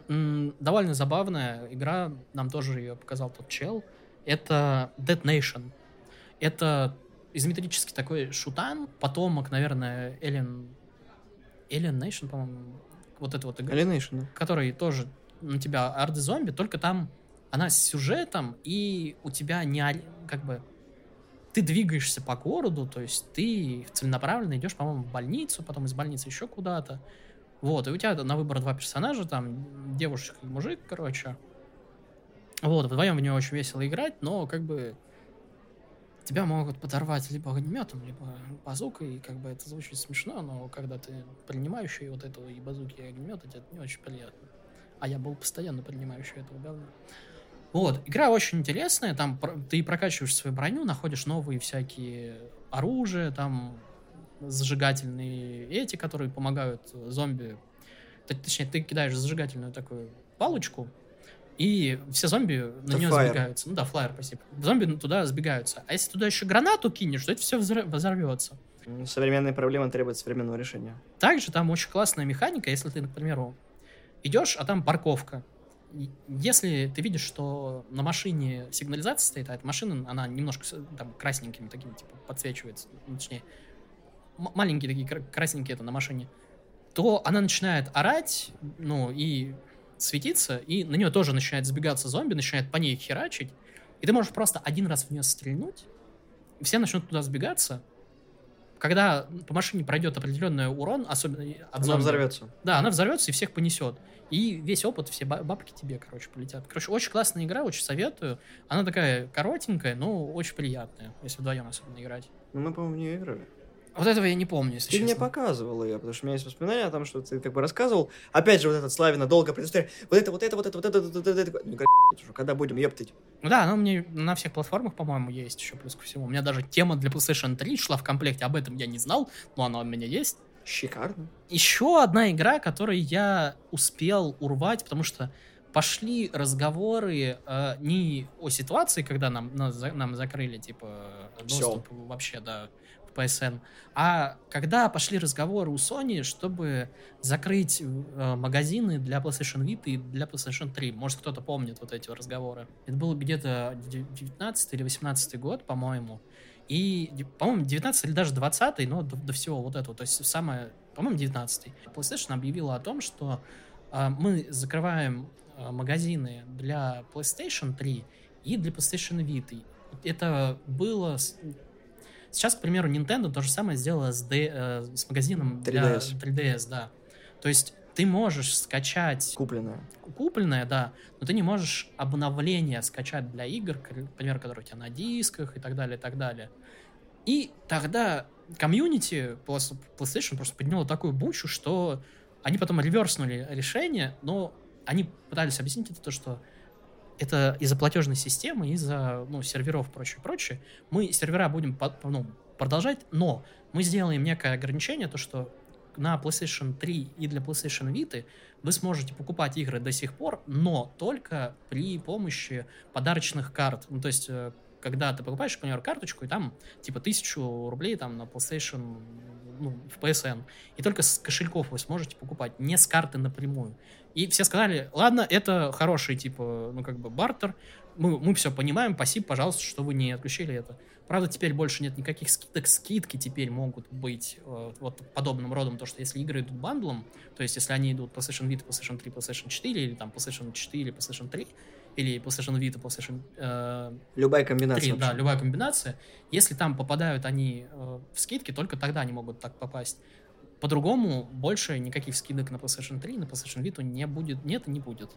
довольно забавная игра, нам тоже ее показал тот чел, это Dead Nation. Это изометрический такой шутан, потомок, наверное, Alien... Alien Nation, по-моему, вот это вот игра Alienation, да. который тоже на тебя арды зомби, только там она с сюжетом, и у тебя не как бы ты двигаешься по городу, то есть ты целенаправленно идешь, по-моему, в больницу, потом из больницы еще куда-то. Вот, и у тебя на выбор два персонажа, там, девушка и мужик, короче. Вот, вдвоем в нее очень весело играть, но как бы тебя могут подорвать либо огнеметом, либо базукой, и как бы это звучит смешно, но когда ты принимающий вот этого и базуки, и огнемета, это не очень приятно. А я был постоянно принимающий этого говна. Вот, игра очень интересная, там ты прокачиваешь свою броню, находишь новые всякие оружия, там зажигательные эти, которые помогают зомби. Т- Точнее, ты кидаешь зажигательную такую палочку, и все зомби на Это нее сбегаются. Ну да, флайер, спасибо. Зомби туда сбегаются. А если туда еще гранату кинешь, то это все взорвется. Современные проблемы требуют современного решения. Также там очень классная механика, если ты, к примеру, идешь, а там парковка. Если ты видишь, что на машине сигнализация стоит, а эта машина, она немножко там красненькими такими, типа, подсвечивается, ну, точнее, маленькие такие кра- красненькие это на машине, то она начинает орать, ну, и светиться, и на нее тоже начинает сбегаться зомби, начинает по ней херачить, и ты можешь просто один раз в нее стрельнуть, все начнут туда сбегаться. Когда по машине пройдет определенный урон, особенно от Она зомби, взорвется. да, она взорвется и всех понесет. И весь опыт, все ба- бабки тебе, короче, полетят. Короче, очень классная игра, очень советую. Она такая коротенькая, но очень приятная, если вдвоем особенно играть. Ну, мы, по-моему, в нее играли. Вот этого я не помню, если Ты мне честно. показывал ее, потому что у меня есть воспоминания о том, что ты как бы рассказывал. Опять же, вот этот Славина долго предоставляет. Вот это, вот это, вот это, вот это, вот это, вот это. Ну, уже, когда будем ептать? Ну да, она у меня на всех платформах, по-моему, есть еще плюс ко всему. У меня даже тема для PlayStation 3 шла в комплекте, об этом я не знал, но она у меня есть. Шикарно. Еще одна игра, которую я успел урвать, потому что пошли разговоры э, не о ситуации, когда нам, за- нам закрыли, типа, доступ вообще, да, PSN, а когда пошли разговоры у Sony, чтобы закрыть э, магазины для PlayStation Vita и для PlayStation 3. Может, кто-то помнит вот эти разговоры. Это был где-то 19 или 18 год, по-моему. И, по-моему, 19 или даже 20 но до, до всего вот этого. То есть самое, по-моему, 19 PlayStation объявила о том, что а, мы закрываем а, магазины для PlayStation 3 и для PlayStation Vita. Это было... Сейчас, к примеру, Nintendo то же самое сделала с, D- э, с магазином для 3DS. 3DS, да. То есть ты можешь скачать Купленная. купленное, да, но ты не можешь обновления скачать для игр, к примеру, которые у тебя на дисках и так далее, и так далее. И тогда комьюнити PlayStation просто подняло такую бучу, что они потом реверснули решение, но они пытались объяснить это то, что это из-за платежной системы, из-за ну, серверов и прочее, прочее. Мы сервера будем по- ну, продолжать, но мы сделаем некое ограничение, то, что на PlayStation 3 и для PlayStation Vita вы сможете покупать игры до сих пор, но только при помощи подарочных карт. Ну, то есть, э, когда ты покупаешь, к примеру, карточку, и там, типа, тысячу рублей там на PlayStation, ну, в PSN, и только с кошельков вы сможете покупать, не с карты напрямую. И все сказали, ладно, это хороший, типа, ну, как бы, бартер, мы, мы все понимаем, спасибо, пожалуйста, что вы не отключили это. Правда, теперь больше нет никаких скидок. Скидки теперь могут быть э, вот подобным родом, то, что если игры идут бандлом, то есть если они идут PlayStation Vita, PlayStation 3, PlayStation 4, или там PlayStation 4, PlayStation 3, или PlayStation Vita, PlayStation э, Любая комбинация. 3, да, любая комбинация, если там попадают они э, в скидки, только тогда они могут так попасть. По-другому больше никаких скидок на PlayStation 3, на PlayStation Vita не будет, нет и не будет.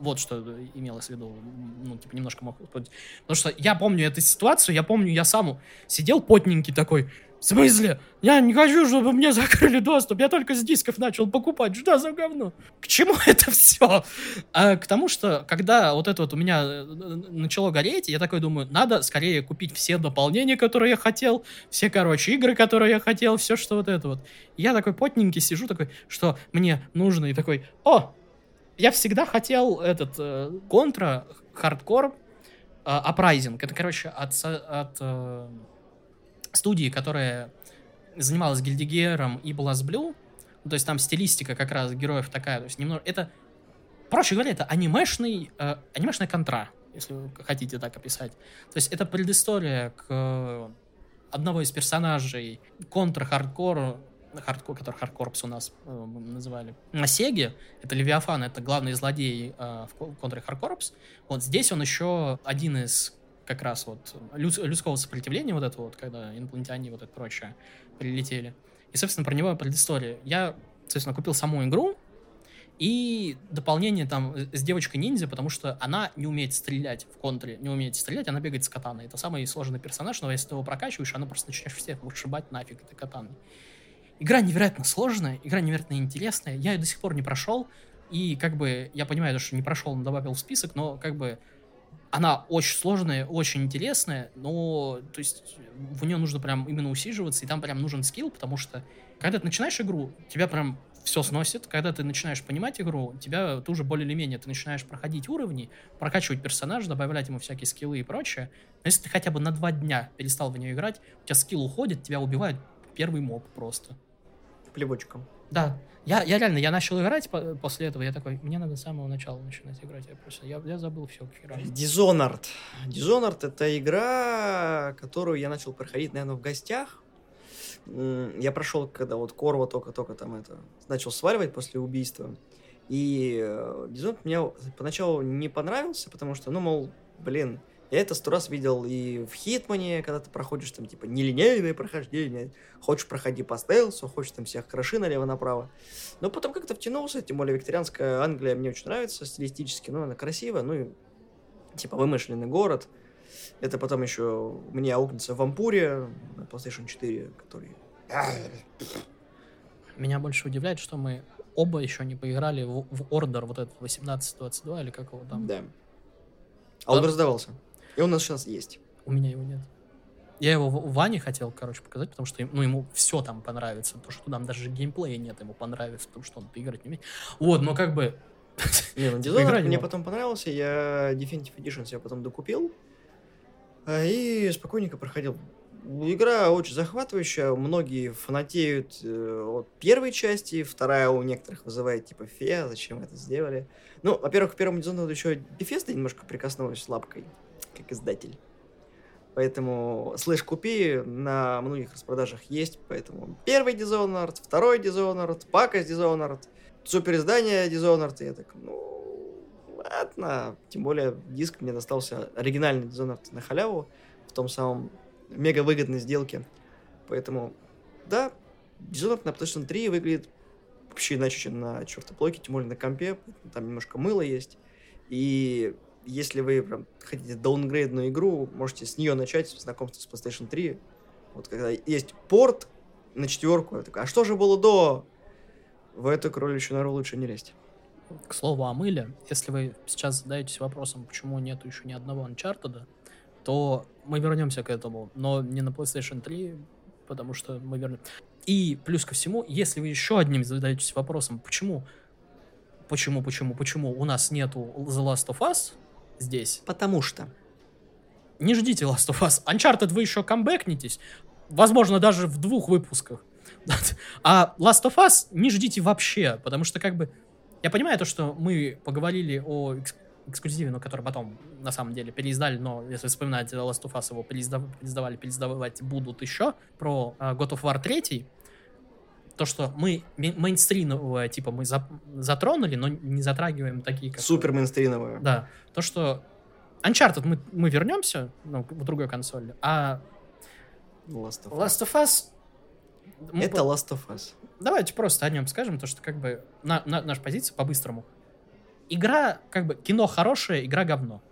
Вот что имелось в виду, ну, типа, немножко мог... Потому что я помню эту ситуацию, я помню, я сам сидел потненький такой, В смысле? Я не хочу, чтобы мне закрыли доступ. Я только с дисков начал покупать. Что за говно? К чему это все? А к тому, что когда вот это вот у меня э, начало гореть, я такой думаю, надо скорее купить все дополнения, которые я хотел, все, короче, игры, которые я хотел, все, что вот это вот. Я такой потненький сижу, такой, что мне нужно, и такой, о, я всегда хотел этот э, контра, хардкор, э. Это, короче, от, от э, студии, которая занималась Guilty Gear ом и BlazBlue, то есть там стилистика как раз героев такая, то есть немного, это, проще говоря, это анимешный, э, анимешная контра, если вы хотите так описать. То есть это предыстория к одного из персонажей контр-хардкор, хардкор, который хардкорпс у нас э, называли, на Сеге, это Левиафан, это главный злодей э, в контре Hard Corps. Вот здесь он еще один из как раз вот люд, людского сопротивления вот это вот, когда инопланетяне вот это прочее прилетели. И, собственно, про него предыстория. Я, собственно, купил саму игру, и дополнение там с девочкой-ниндзя, потому что она не умеет стрелять в контре, не умеет стрелять, она бегает с катаной. Это самый сложный персонаж, но если ты его прокачиваешь, она просто начнешь всех вышибать нафиг этой катаной. Игра невероятно сложная, игра невероятно интересная. Я ее до сих пор не прошел, и как бы я понимаю, что не прошел, но добавил в список, но как бы она очень сложная, очень интересная, но, то есть, в нее нужно прям именно усиживаться, и там прям нужен скилл, потому что, когда ты начинаешь игру, тебя прям все сносит. Когда ты начинаешь понимать игру, тебя ты уже более или менее, ты начинаешь проходить уровни, прокачивать персонажа, добавлять ему всякие скиллы и прочее. Но если ты хотя бы на два дня перестал в нее играть, у тебя скилл уходит, тебя убивает первый моб просто. Плевочком. Да. Я, я реально, я начал играть по после этого, я такой, мне надо с самого начала начинать играть. Я просто, я, я забыл все, как играть. Dishonored. Dishonored — это игра, которую я начал проходить, наверное, в гостях. Я прошел, когда вот Корва только-только там это начал сваливать после убийства. И э, Dishonored мне поначалу не понравился, потому что, ну, мол, блин, я это сто раз видел и в Хитмане, когда ты проходишь там, типа, нелинейное прохождение. Хочешь, проходи по стелсу, хочешь там всех кроши налево-направо. Но потом как-то втянулся, тем более викторианская Англия мне очень нравится стилистически, ну, она красивая, ну, и, типа, вымышленный город. Это потом еще мне аукнется в Ампуре на PlayStation 4, который... Меня больше удивляет, что мы оба еще не поиграли в, в Order, вот этот 1822 или как его там. Да. А он раздавался. И он у нас сейчас есть. У меня его нет. Я его Ване хотел, короче, показать, потому что ну, ему все там понравится. То, что там даже геймплея нет, ему понравится, потому что он играть не умеет. Вот, но как бы... Не, ну Dishonored мне потом понравился, я Definitive Edition себе потом докупил. А, и спокойненько проходил. Игра очень захватывающая, многие фанатеют э, от первой части, вторая у некоторых вызывает типа фе, зачем это сделали. Ну, во-первых, к первому Dishonored еще Bethesda немножко прикоснулась лапкой как издатель. Поэтому слэш купи на многих распродажах есть, поэтому первый Dishonored, второй Dishonored, пака с Dishonored, супер издание Dishonored, и я так, ну, ладно. Тем более диск мне достался оригинальный Dishonored на халяву в том самом мега выгодной сделке. Поэтому, да, Dishonored на PlayStation 3 выглядит вообще иначе, чем на чертоплойке, тем более на компе, там немножко мыло есть. И если вы прям хотите даунгрейдную игру, можете с нее начать, знакомство с PlayStation 3. Вот когда есть порт на четверку, я такой, а что же было до? В эту кроличью нору лучше не лезть. К слову о мыле, если вы сейчас задаетесь вопросом, почему нету еще ни одного Uncharted, то мы вернемся к этому, но не на PlayStation 3, потому что мы вернем. И плюс ко всему, если вы еще одним задаетесь вопросом, почему, почему, почему, почему у нас нету The Last of Us, здесь. Потому что. Не ждите Last of Us. Uncharted вы еще камбэкнетесь. Возможно, даже в двух выпусках. А Last of Us не ждите вообще, потому что как бы... Я понимаю то, что мы поговорили о эксклюзиве, но который потом на самом деле переиздали, но если вспоминать Last of Us, его переиздав... переиздавали, переиздавать будут еще, про uh, God of War 3, то, что мы мейнстримовое, типа, мы за, затронули, но не затрагиваем такие, как... Супер мейнстримовое. Да. То, что Uncharted мы, мы вернемся ну, в другой консоли, а Last of Us. Last of Us Это Last of Us. Давайте просто о нем скажем, то, что как бы на, на, наша позиция по-быстрому. Игра, как бы, кино хорошее, игра говно.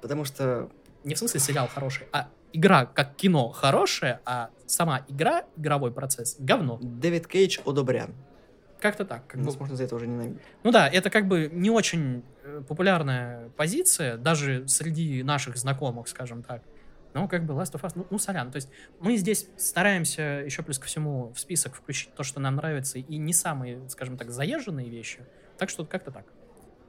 Потому что... Не в смысле сериал хороший, а игра как кино хорошая, а сама игра, игровой процесс, говно. Дэвид Кейдж одобрян. Как-то так. Как бы. Нас можно за это уже ненавидеть. Ну да, это как бы не очень э, популярная позиция, даже среди наших знакомых, скажем так. Но как бы Last of Us, ну, ну сорян. То есть мы здесь стараемся еще плюс ко всему в список включить то, что нам нравится, и не самые, скажем так, заезженные вещи. Так что как-то так.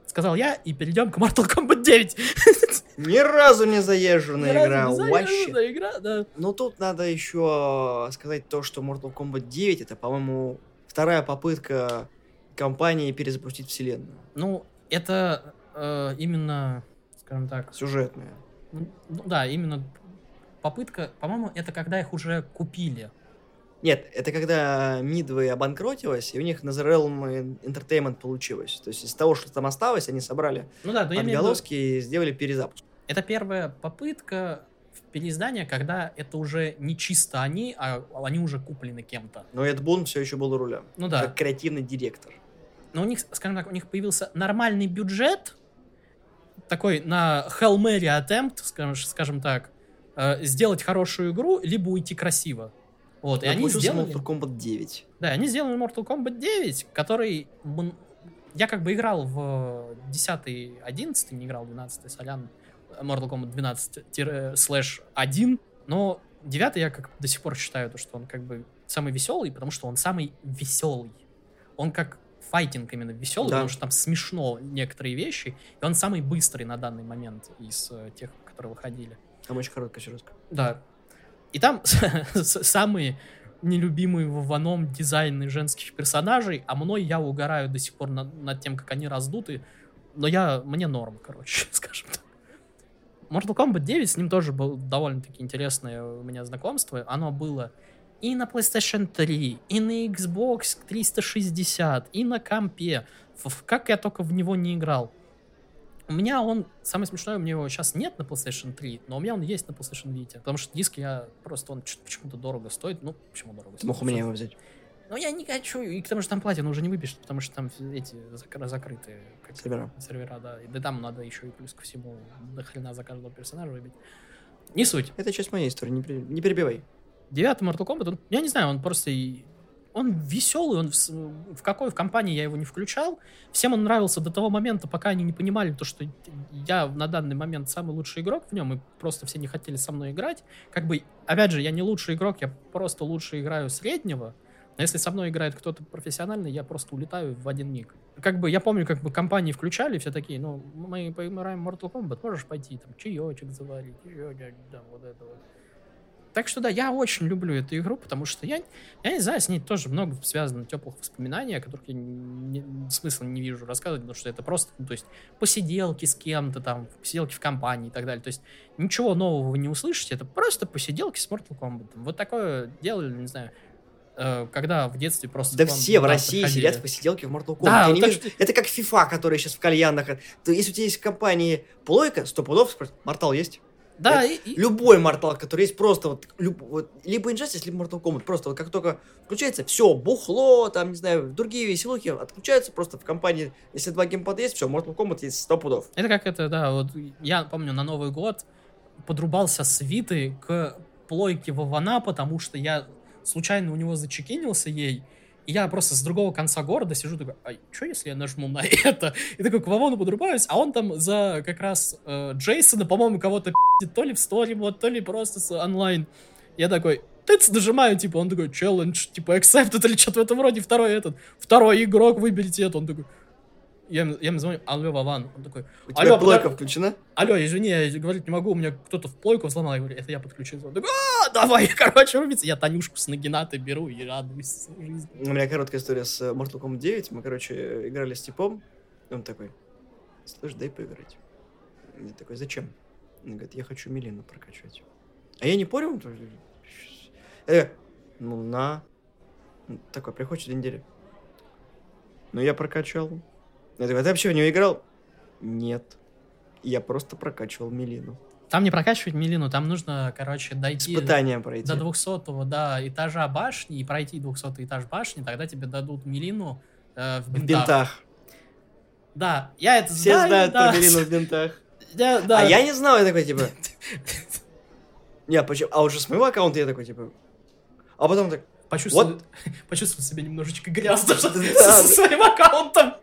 Сказал я, и перейдем к Mortal Kombat 9. Ни разу не заезженная Ни разу игра, не вообще. игра, да. Но тут надо еще сказать то, что Mortal Kombat 9 это, по-моему, вторая попытка компании перезапустить вселенную. Ну, это э, именно, скажем так, Сюжетная. ну, ну да, именно попытка, по-моему, это когда их уже купили. Нет, это когда Midway обанкротилась, и у них NetherRealm Entertainment получилось. То есть из того, что там осталось, они собрали Ну да, но я имею в виду, отголоски и сделали перезапуск. Это первая попытка переиздания, когда это уже не чисто они, а они уже куплены кем-то. Но Эд Бун все еще был у руля. Ну да. Как креативный директор. Но у них, скажем так, у них появился нормальный бюджет, такой на Hail Mary attempt, скажем, скажем так, э, сделать хорошую игру, либо уйти красиво. Вот, и они сделали... Mortal Kombat 9. Да, они сделали Mortal Kombat 9, который... Я как бы играл в 10 11 не играл в 12 Солян, Mortal Kombat 12 слэш 1, но 9 я как до сих пор считаю, то, что он как бы самый веселый, потому что он самый веселый. Он как файтинг именно веселый, Да. потому что там смешно некоторые вещи, и он самый быстрый на данный момент из э, тех, которые выходили. Там очень короткая сюжетка. Да. И там самые нелюбимые в Ваном дизайны женских персонажей, а мной я угораю до сих пор над, над тем, как они раздуты. Но я, мне норм, короче, скажем так. Mortal Kombat 9, с ним тоже было довольно-таки интересное у меня знакомство. Оно было и на PlayStation 3, и на Xbox 360, и на компе. Как я только в него не играл. У меня он, самое смешное, у меня его сейчас нет на PlayStation 3, но у меня он есть на PlayStation Vita. Потому что диск я просто, он почему-то дорого стоит. Ну, почему дорого Ты стоит? мог у меня его взять. Ну, я не хочу. И к тому же там платину уже не выпишешь, потому что там эти закры- закрытые как- Сервера. сервера, да. И да там надо еще и плюс ко всему до хрена за каждого персонажа выбить. Не суть. Это часть моей истории, не, пере- не перебивай. Девятый Mortal Kombat, он, я не знаю, он просто. Он веселый, он в, в какой в компании я его не включал. Всем он нравился до того момента, пока они не понимали то, что я на данный момент самый лучший игрок в нем, и просто все не хотели со мной играть. Как бы, опять же, я не лучший игрок, я просто лучше играю среднего. Если со мной играет кто-то профессиональный, я просто улетаю в один миг. Как бы я помню, как бы компании включали, все такие, ну, мы поиграем Mortal Kombat, можешь пойти там чаечек заварить, еще да, вот это вот. Так что да, я очень люблю эту игру, потому что я, я не знаю, с ней тоже много связано теплых воспоминаний, о которых я не, смысла не вижу рассказывать, потому что это просто, ну, то есть, посиделки с кем-то там, посиделки в компании и так далее. То есть, ничего нового вы не услышите, это просто посиделки с Mortal Kombat. Вот такое делали, не знаю, когда в детстве просто... Да все в России приходили. сидят в посиделке в Mortal Kombat. Да, вот так вижу- Это как FIFA, которая сейчас в кальянах. То если у тебя есть в компании плойка, сто пудов, спросят, Мортал есть? Да, и, и- Любой Мортал, который есть, просто вот, люб- вот либо Injustice, либо Mortal Kombat. Просто вот как только включается, все, бухло, там, не знаю, другие веселухи отключаются просто в компании. Если два геймпада есть, все, Mortal Kombat есть сто пудов. Это как это, да, вот я помню, на Новый год подрубался с Виты к плойке Вована, потому что я случайно у него зачекинился ей, и я просто с другого конца города сижу такой, а что если я нажму на это? И такой к Вовону подрубаюсь, а он там за как раз э, Джейсона, по-моему, кого-то пи***ит, то ли в стори, вот, то ли просто с онлайн. Я такой, тыц, нажимаю, типа, он такой, челлендж, типа, accepted или что-то в этом роде, второй этот, второй игрок, выберите это, он такой, я, я ему звоню, алло, Вован, он такой, У тебя Алло, плойка подо- включена? алло, извини, я говорить не могу, у меня кто-то в плойку взломал. Я говорю, это я подключил. Он такой, а, давай, короче, рубится. Я Танюшку с Нагинатой беру и радуюсь жизни. У меня короткая история с э, Mortal Kombat 9. Мы, короче, играли с типом. И он такой, слышь, дай поиграть. Я такой, зачем? Он говорит, я хочу Милину прокачать. А я не понял. то- Э, ну на. Ну, Такой, приходит через недели. Ну, я прокачал. Я такой, «А ты вообще в нее играл? Нет. Я просто прокачивал Милину. Там не прокачивать Милину, там нужно, короче, дойти Испытание пройти. до 200 да, этажа башни и пройти 200 этаж башни, тогда тебе дадут Милину э, в В бинтах. бинтах. Да, я это Все знаю, знают да. про Милину в бинтах. Я- да. А я не знал, я такой, типа, Не, почему? А уже с моего аккаунта я такой, типа... А потом так... Почувствовал, почувствовал себя немножечко грязно со своим аккаунтом.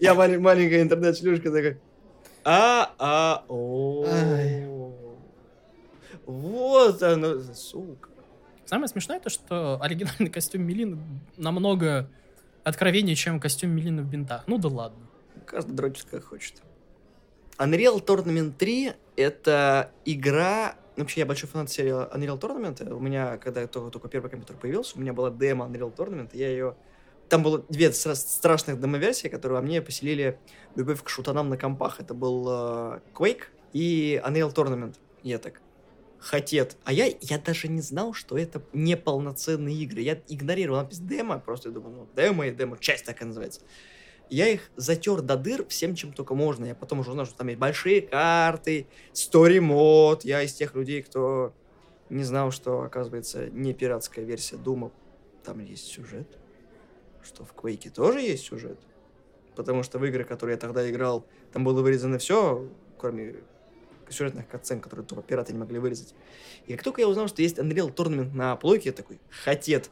Я малень- маленькая интернет-шлюшка такая. А, а, о. Вот оно, сука. Самое смешное то, что оригинальный костюм Милины намного откровеннее, чем костюм Милины в бинтах. Ну да ладно. Каждый дрочит как хочет. Unreal Tournament 3 — это игра... Вообще, я большой фанат серии Unreal Tournament. У меня, когда только, только первый компьютер появился, у меня была демо Unreal Tournament. Я ее... Там было две стра- страшных демо-версии, которые во мне поселили любовь к шутанам на компах. Это был э, Quake и Unreal Tournament. Я так... Хотет. А я, я даже не знал, что это неполноценные игры. Я игнорировал надпись демо, просто я думал, ну, демо и демо, часть такая называется. Я их затер до дыр всем, чем только можно. Я потом уже узнал, что там есть большие карты, story мод. Я из тех людей, кто не знал, что, оказывается, не пиратская версия Дума. Там есть сюжет. Что в Quake тоже есть сюжет. Потому что в игры, которые я тогда играл, там было вырезано все, кроме сюжетных катсцен, которые тупо пираты не могли вырезать. И как только я узнал, что есть Unreal Tournament на плойке, я такой, хотет.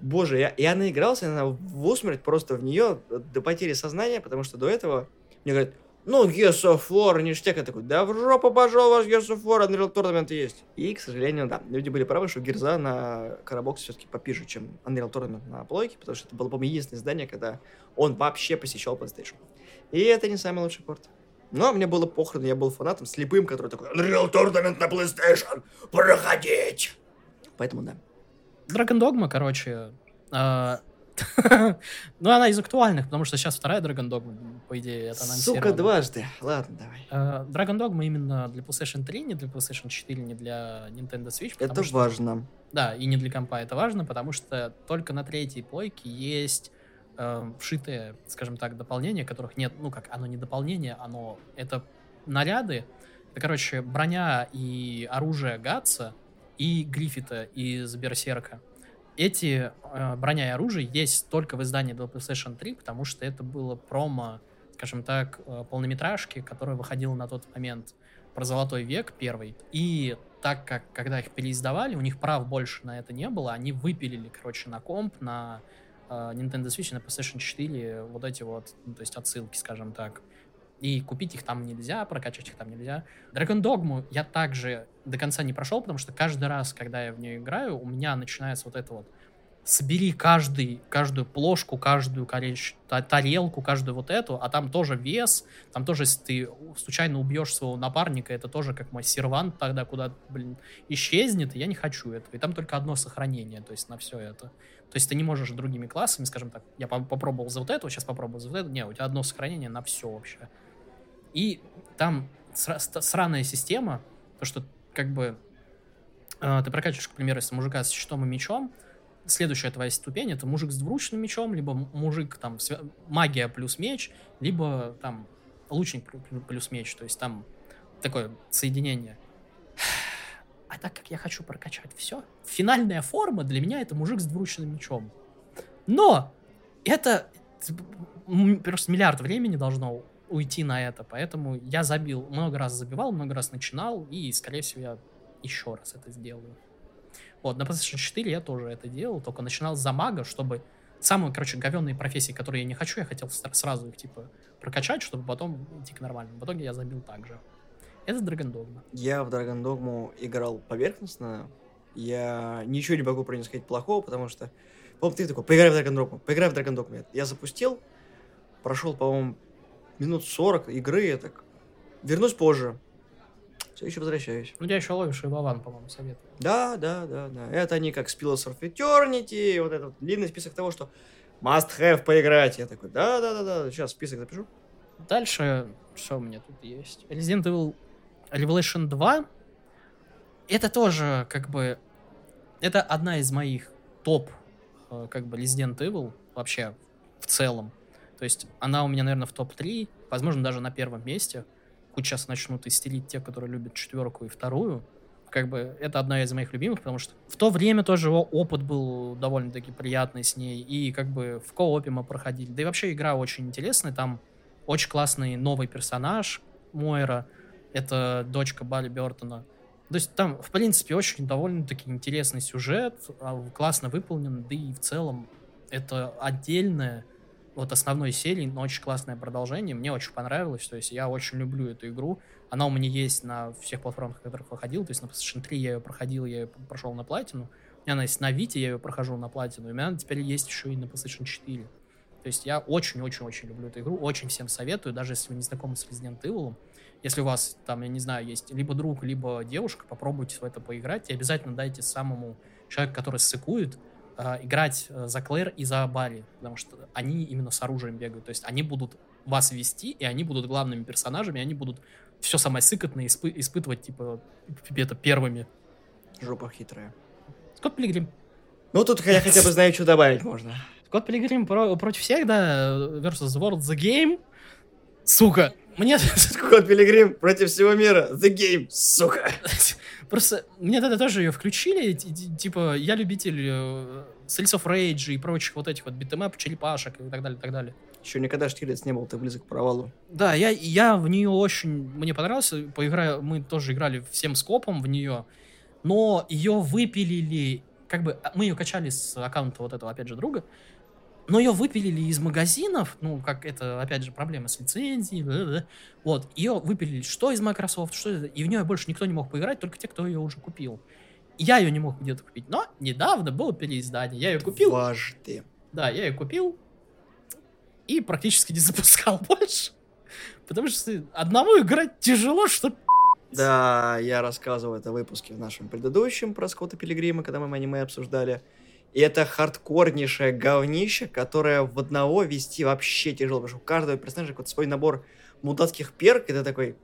Боже, я, я наигрался на в усмерть просто в нее до потери сознания, потому что до этого мне говорят, ну, Gears of War, ништяк. Я такой, жопу пошел ваш Gears of War, Unreal Tournament есть. И, к сожалению, да, люди были правы, что Герза на Карабоксе все-таки попиже, чем Unreal Tournament на плойке, потому что это было, по-моему, единственное издание, когда он вообще посещал PlayStation. И это не самый лучший порт. Но мне было похрен, я был фанатом слепым, который такой, Unreal Tournament на PlayStation, проходить. Поэтому да. Dragon Dogma, короче, а, ну, она из актуальных, потому что сейчас вторая Dragon Dogma, по идее, это анонсировано. Сука, дважды. Ладно, давай. А, Dragon Dogma именно для PlayStation 3, не для PlayStation 4, не для Nintendo Switch. Это что- важно. Да, и не для компа это важно, потому что только на третьей плойке есть э, вшитые, скажем так, дополнения, которых нет, ну как, оно не дополнение, оно, это наряды, это, короче, броня и оружие Гатса и Гриффита из Берсерка. Эти э, броня и оружие есть только в издании для PlayStation 3, потому что это было промо, скажем так, э, полнометражки, которая выходила на тот момент про Золотой век первый. И так как, когда их переиздавали, у них прав больше на это не было, они выпилили, короче, на комп, на э, Nintendo Switch, на PlayStation 4 вот эти вот, ну, то есть отсылки, скажем так. И купить их там нельзя, прокачать их там нельзя. Dragon Dogma я также до конца не прошел, потому что каждый раз, когда я в нее играю, у меня начинается вот это вот собери каждый, каждую плошку, каждую короче, та- тарелку, каждую вот эту, а там тоже вес, там тоже, если ты случайно убьешь своего напарника, это тоже как мой сервант тогда куда блин, исчезнет, и я не хочу этого. И там только одно сохранение, то есть на все это. То есть ты не можешь другими классами, скажем так, я по- попробовал за вот это, сейчас попробую за вот это. Не, у тебя одно сохранение на все вообще. И там сра- сраная система, то что как бы э, ты прокачиваешь, к примеру, если мужика с щитом и мечом, следующая твоя ступень это мужик с двуручным мечом, либо мужик там свя- магия плюс меч, либо там лучник плю- плю- плюс меч, то есть там такое соединение. А так как я хочу прокачать все, финальная форма для меня это мужик с двуручным мечом. Но это просто миллиард времени должно уйти на это, поэтому я забил, много раз забивал, много раз начинал, и, скорее всего, я еще раз это сделаю. Вот, на PlayStation 4 я тоже это делал, только начинал за мага, чтобы самые, короче, говенные профессии, которые я не хочу, я хотел сразу их, типа, прокачать, чтобы потом идти к нормальному. В итоге я забил так же. Это Dragon Dogma. Я в Dragon Dogma играл поверхностно. Я ничего не могу про нее сказать плохого, потому что... По-моему, ты такой, поиграй в Dragon Dogma, поиграй в Dragon Dogma. Я запустил, прошел, по-моему, минут 40 игры, я так... Вернусь позже. Все еще возвращаюсь. Ну, я еще ловишь и Вован, по-моему, советую. Да, да, да, да. Это они как Spills of Eternity, вот этот длинный список того, что must have поиграть. Я такой, да, да, да, да, сейчас список запишу. Дальше, что у меня тут есть? Resident Evil Revelation 2. Это тоже, как бы, это одна из моих топ, э, как бы, Resident Evil вообще в целом. То есть она у меня, наверное, в топ-3, возможно, даже на первом месте. Хоть сейчас начнут истерить те, которые любят четверку и вторую. Как бы это одна из моих любимых, потому что в то время тоже о- опыт был довольно-таки приятный с ней. И как бы в коопе мы проходили. Да и вообще игра очень интересная. Там очень классный новый персонаж Мойра. Это дочка Барри Бертона. То есть там, в принципе, очень довольно-таки интересный сюжет, а, классно выполнен, да и в целом это отдельное вот основной серии, но очень классное продолжение. Мне очень понравилось, то есть я очень люблю эту игру. Она у меня есть на всех платформах, на которых выходил, то есть на PlayStation 3 я ее проходил, я ее прошел на платину. У меня она есть на Вите, я ее прохожу на платину, и у меня она теперь есть еще и на PlayStation 4. То есть я очень-очень-очень люблю эту игру, очень всем советую, даже если вы не знакомы с Resident Evil. Если у вас там, я не знаю, есть либо друг, либо девушка, попробуйте в это поиграть и обязательно дайте самому человеку, который ссыкует, э, играть э, за Клэр и за Барри, потому что они именно с оружием бегают. То есть они будут вас вести, и они будут главными персонажами, и они будут все самое сыкотное испы- испытывать, типа, это первыми. Жопа хитрая. Скотт Пилигрим. Ну, тут я хотя бы знаю, что добавить можно. Скотт Пилигрим про- против всех, да, versus World the Game. Сука, мне... Скотт Пилигрим против всего мира. The Game, сука. Просто мне тогда тоже ее включили, типа, я любитель э, Sales of Rage и прочих вот этих вот битэмэп, черепашек и так далее, и так далее. Еще никогда Штирлиц не был так близок к провалу. Да, я, я в нее очень... Мне понравился. Поигра... Мы тоже играли всем скопом в нее. Но ее выпилили... Как бы мы ее качали с аккаунта вот этого, опять же, друга но ее выпилили из магазинов, ну, как это, опять же, проблема с лицензией, да, да, вот, ее выпилили что из Microsoft, что это, и в нее больше никто не мог поиграть, только те, кто ее уже купил. Я ее не мог где-то купить, но недавно было переиздание, я ее купил. Дважды. Да, я ее купил и практически не запускал больше, потому что одному играть тяжело, что да, я рассказывал это в выпуске в нашем предыдущем про Скотта Пилигрима, когда мы аниме обсуждали. И это хардкорнейшее говнище, которое в одного вести вообще тяжело, потому что у каждого персонажа какой-то свой набор мудацких перк, и ты такой,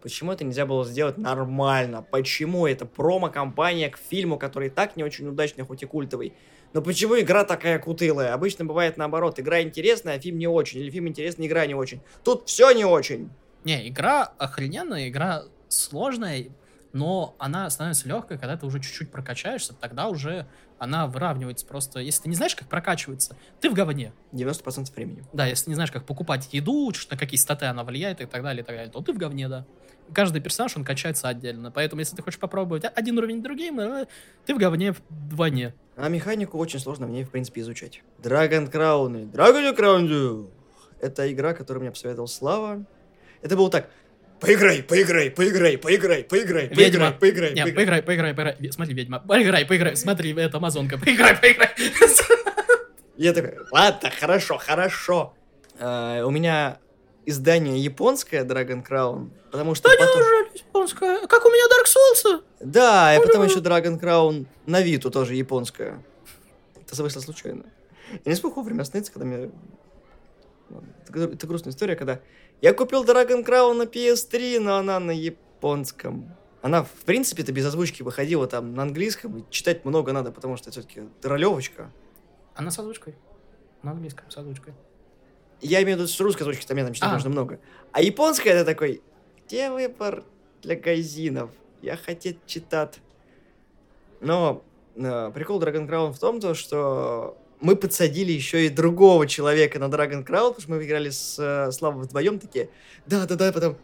почему это нельзя было сделать нормально? Почему это промо-компания к фильму, который и так не очень удачный, хоть и культовый? Но почему игра такая кутылая? Обычно бывает наоборот, игра интересная, а фильм не очень, или фильм интересный, игра не очень. Тут все не очень. Не, игра охрененная, игра сложная, но она становится легкой, когда ты уже чуть-чуть прокачаешься, тогда уже она выравнивается просто. Если ты не знаешь, как прокачивается, ты в говне. 90% времени. Да, если не знаешь, как покупать еду, на какие статы она влияет и так далее, и так далее, то ты в говне, да. Каждый персонаж, он качается отдельно. Поэтому, если ты хочешь попробовать один уровень другим, э, ты в говне вдвойне. А механику очень сложно мне, в принципе, изучать. Dragon Crown. Dragon Crown. Это игра, которую мне посоветовал Слава. Это было так. Поиграй, поиграй, поиграй, поиграй, поиграй, ведьма. поиграй, поиграй. Нет, поиграй, поиграй, поиграй. Смотри, ведьма. Поиграй, поиграй. Смотри, это амазонка. Поиграй, поиграй. Я такой, ладно, хорошо, хорошо. Uh, у меня издание японское Dragon Crown, потому что... Да потом... неужели японское? Как у меня Dark Souls? Да, и потом еще Dragon Crown на Виту тоже японская. Это вышло случайно. Я не смог вовремя остановиться, когда мне... Это грустная история, когда я купил Dragon Crown на PS3, но она на японском. Она, в принципе-то, без озвучки выходила там на английском, и читать много надо, потому что все-таки ролевочка. Она с озвучкой. На английском с озвучкой. Я имею в виду с русской озвучкой, там мне там читать а. нужно много. А японская это такой, где выбор для газинов? Я хотел читать. Но э, прикол Dragon Crown в том, то, что мы подсадили еще и другого человека на Dragon Crown, потому что мы играли с э, Славой вдвоем такие. Да-да-да, потом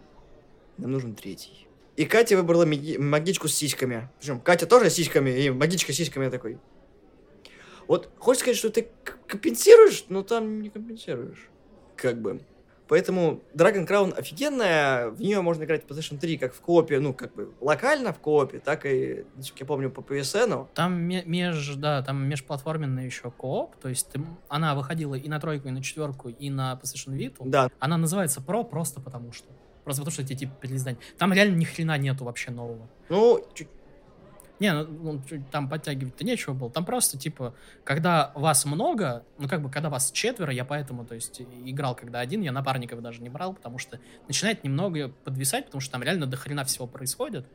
нам нужен третий. И Катя выбрала маги- магичку с сиськами. Причем Катя тоже с сиськами, и магичка с сиськами такой. Вот хочешь сказать, что ты компенсируешь, но там не компенсируешь. Как бы. Поэтому Dragon Crown офигенная, в нее можно играть в PlayStation 3 как в коопе, ну, как бы локально в коопе, так и, насколько я помню, по PSN. Там меж, да, там межплатформенный еще кооп, то есть ты, она выходила и на тройку, и на четверку, и на PlayStation Vita. Да. Она называется Pro просто потому что. Просто потому что эти типа переиздания. Там реально ни хрена нету вообще нового. Ну, чуть не, ну, ну там подтягивать-то нечего было. Там просто, типа, когда вас много, ну, как бы, когда вас четверо, я поэтому, то есть, играл когда один, я напарников даже не брал, потому что начинает немного подвисать, потому что там реально до хрена всего происходит.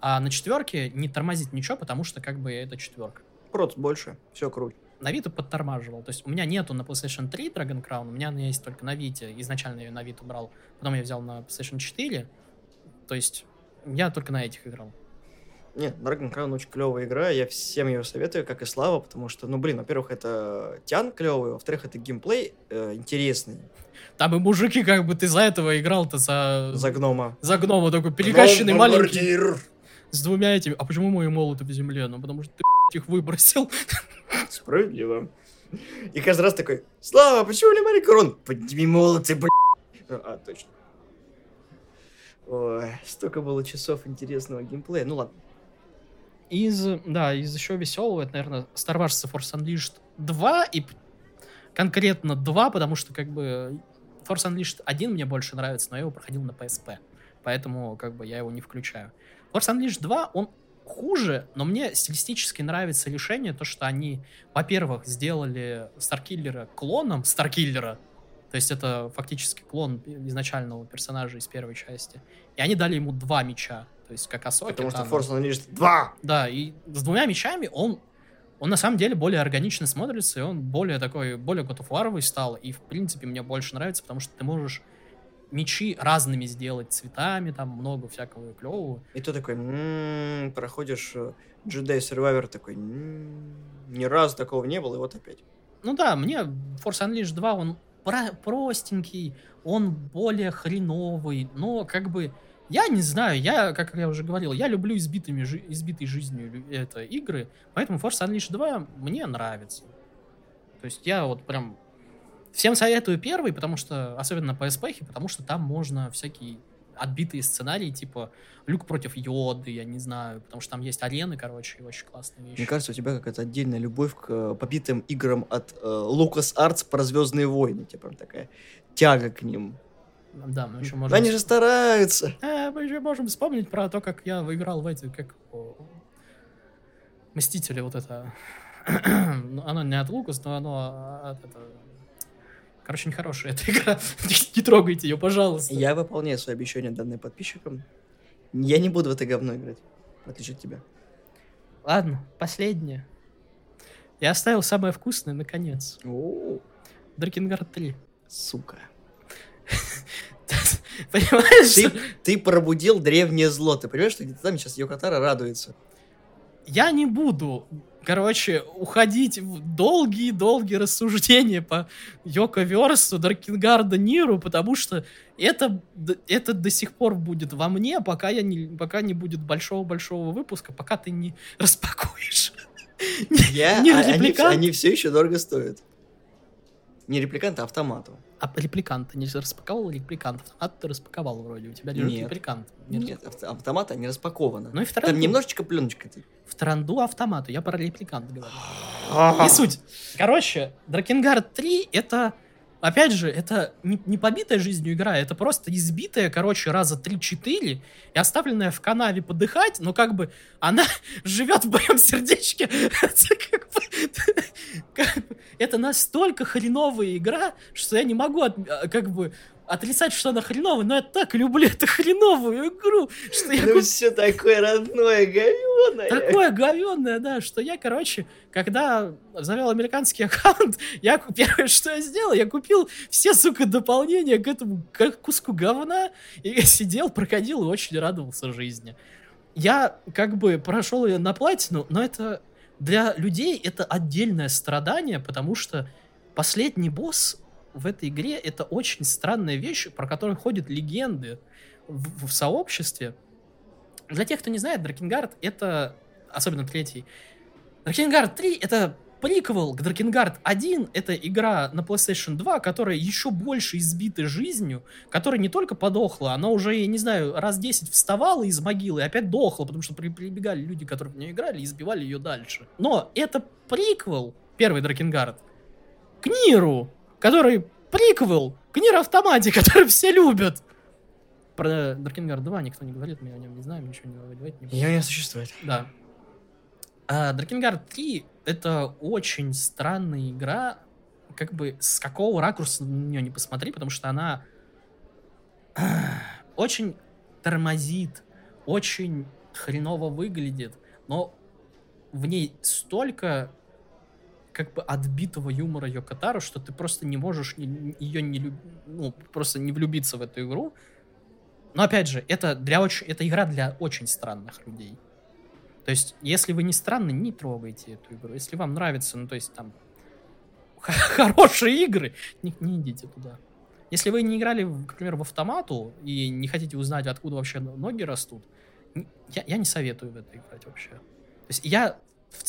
А на четверке не тормозить ничего, потому что, как бы, это четверка. Проц больше, все круто. На Виту подтормаживал. То есть у меня нету на PlayStation 3 Dragon Crown, у меня она есть только на Вите. Изначально я на Виту брал, потом я взял на PlayStation 4. То есть я только на этих играл. Нет, Dragon Crown очень клевая игра, я всем ее советую, как и Слава, потому что, ну, блин, во-первых, это тян клевый, во-вторых, это геймплей э, интересный. Там и мужики, как бы ты за этого играл-то за... За гнома. За гнома, такой перекачанный маленький. с двумя этими. А почему мои молоты в земле? Ну, потому что ты их выбросил. Справедливо. И каждый раз такой, Слава, почему не Мари Корон? Подними молоты, блядь. А, точно. Ой, столько было часов интересного геймплея. Ну ладно. Из, да, из еще веселого, это, наверное, Star Wars The Force Unleashed 2, и конкретно 2, потому что, как бы, Force Unleashed 1 мне больше нравится, но я его проходил на PSP, поэтому, как бы, я его не включаю. Force Unleashed 2, он хуже, но мне стилистически нравится решение, то, что они, во-первых, сделали Старкиллера клоном Старкиллера, то есть это фактически клон изначального персонажа из первой части. И они дали ему два меча, то есть как Асоки. Потому что. Force Unleashed 2! Да, и с двумя мечами он, он на самом деле более органично смотрится, и он более такой, более War стал, и в принципе мне больше нравится, потому что ты можешь мечи разными сделать, цветами, там много всякого клевого. И ты такой, «М, проходишь э, Jedi Survivor, такой, «М, ни разу такого не было, и вот опять. Ну да, мне Force Unleashed 2, он про- простенький, он более хреновый, но как бы я не знаю, я, как я уже говорил, я люблю избитыми, жи- избитой жизнью это игры, поэтому Force Unleashed 2 мне нравится. То есть я вот прям всем советую первый, потому что, особенно на PSP, потому что там можно всякие отбитые сценарии, типа Люк против Йоды, я не знаю, потому что там есть арены, короче, и очень классные вещи. Мне кажется, у тебя какая-то отдельная любовь к э, побитым играм от э, Lucas Arts про Звездные войны. Тебе прям такая тяга к ним. Да, мы еще можем... Они же стараются. Э, мы еще можем вспомнить про то, как я выиграл в эти, как Мстители, вот это. Оно не от Лукас, но оно от это... Короче, нехорошая эта игра. не, трогайте ее, пожалуйста. Я выполняю свои обещания, данные подписчикам. Я не буду в это говно играть, в отличие от тебя. Ладно, последнее. Я оставил самое вкусное, наконец. Дракенгард 3. сука. Понимаешь? Ты, ты пробудил древнее зло. Ты понимаешь, что где-то там сейчас Йокатара радуется. я не буду, короче, уходить в долгие-долгие рассуждения по Йоко Версу, Даркингарда Ниру, потому что это, это до сих пор будет во мне, пока, я не, пока не будет большого-большого выпуска, пока ты не распакуешь. Я, Не а- они, они все еще дорого стоят. Не репликант, а автомату. А репликанта не распаковал репликант? Автомат ты распаковал вроде, у тебя лежит Нет. репликант. Не Нет, авто- автомата не распакована. Ну и в Там Таранду, немножечко пленочка. в Таранду автомату, я про репликант говорю. Не Не суть. Короче, Дракенгард 3 это, опять же, это не, не побитая жизнью игра, это просто избитая, короче, раза 3-4 и оставленная в канаве подыхать, но как бы она живет в моем сердечке. Это настолько хреновая игра, что я не могу а, как бы отрицать, что она хреновая, но я так люблю эту хреновую игру, что я Ну все такое родное, говёное. Такое говенное, да, что я, короче, когда завел американский аккаунт, я первое, что я сделал, я купил все, сука, дополнения к этому к- куску говна, и сидел, проходил и очень радовался жизни. Я как бы прошел ее на платину, но это для людей это отдельное страдание, потому что последний босс в этой игре это очень странная вещь, про которую ходят легенды в, в сообществе. Для тех, кто не знает, Дракенгард это, особенно третий, Дракенгард 3 это приквел к Дракенгард 1, это игра на PlayStation 2, которая еще больше избита жизнью, которая не только подохла, она уже, я не знаю, раз 10 вставала из могилы и опять дохла, потому что при- прибегали люди, которые в нее играли, и избивали ее дальше. Но это приквел, первый Дракенгард, к Ниру, который приквел к Нир Автомате, который все любят. Про Дракенгард 2 никто не говорит, мы о нем не знаем, ничего не говорить не. Ее не существует. Да. А Дракенгард 3 это очень странная игра, как бы с какого ракурса на нее не посмотри, потому что она очень тормозит, очень хреново выглядит, но в ней столько как бы отбитого юмора Йокотару, что ты просто не можешь ее не люб- ну, просто не влюбиться в эту игру. Но опять же, это для очень, это игра для очень странных людей. То есть, если вы не странны, не трогайте эту игру. Если вам нравится, ну, то есть, там, хорошие игры, не, не идите туда. Если вы не играли, примеру, в автомату и не хотите узнать, откуда вообще ноги растут, я, я не советую в это играть вообще. То есть я в,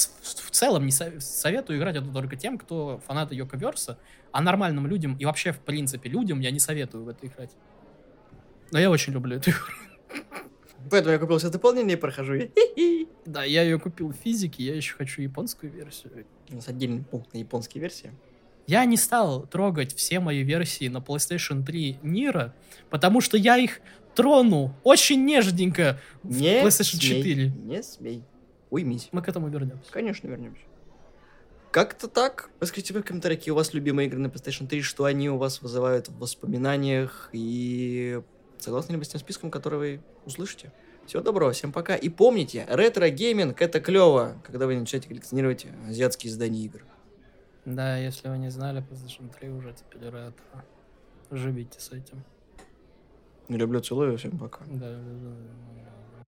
в целом не со- советую играть это только тем, кто фанаты Йоковерса, а нормальным людям и вообще, в принципе, людям я не советую в это играть. Но я очень люблю эту игру. Поэтому я купил себе дополнение и прохожу. ее. Да, я ее купил в физике, я еще хочу японскую версию. У нас отдельный пункт на японские версии. Я не стал трогать все мои версии на PlayStation 3 Нира, потому что я их трону очень нежненько в Не PlayStation смей, 4. Не смей. Уймись. Мы к этому вернемся. Конечно, вернемся. Как-то так. Расскажите в комментариях, какие у вас любимые игры на PlayStation 3, что они у вас вызывают в воспоминаниях, и согласны ли вы с тем списком, который вы услышите? Всего доброго, всем пока. И помните, ретро-гейминг это клево, когда вы начинаете коллекционировать азиатские издания игр. Да, если вы не знали, PlayStation 3 уже теперь ретро. Живите с этим. Не люблю, целую, всем пока. Да, да, да, да.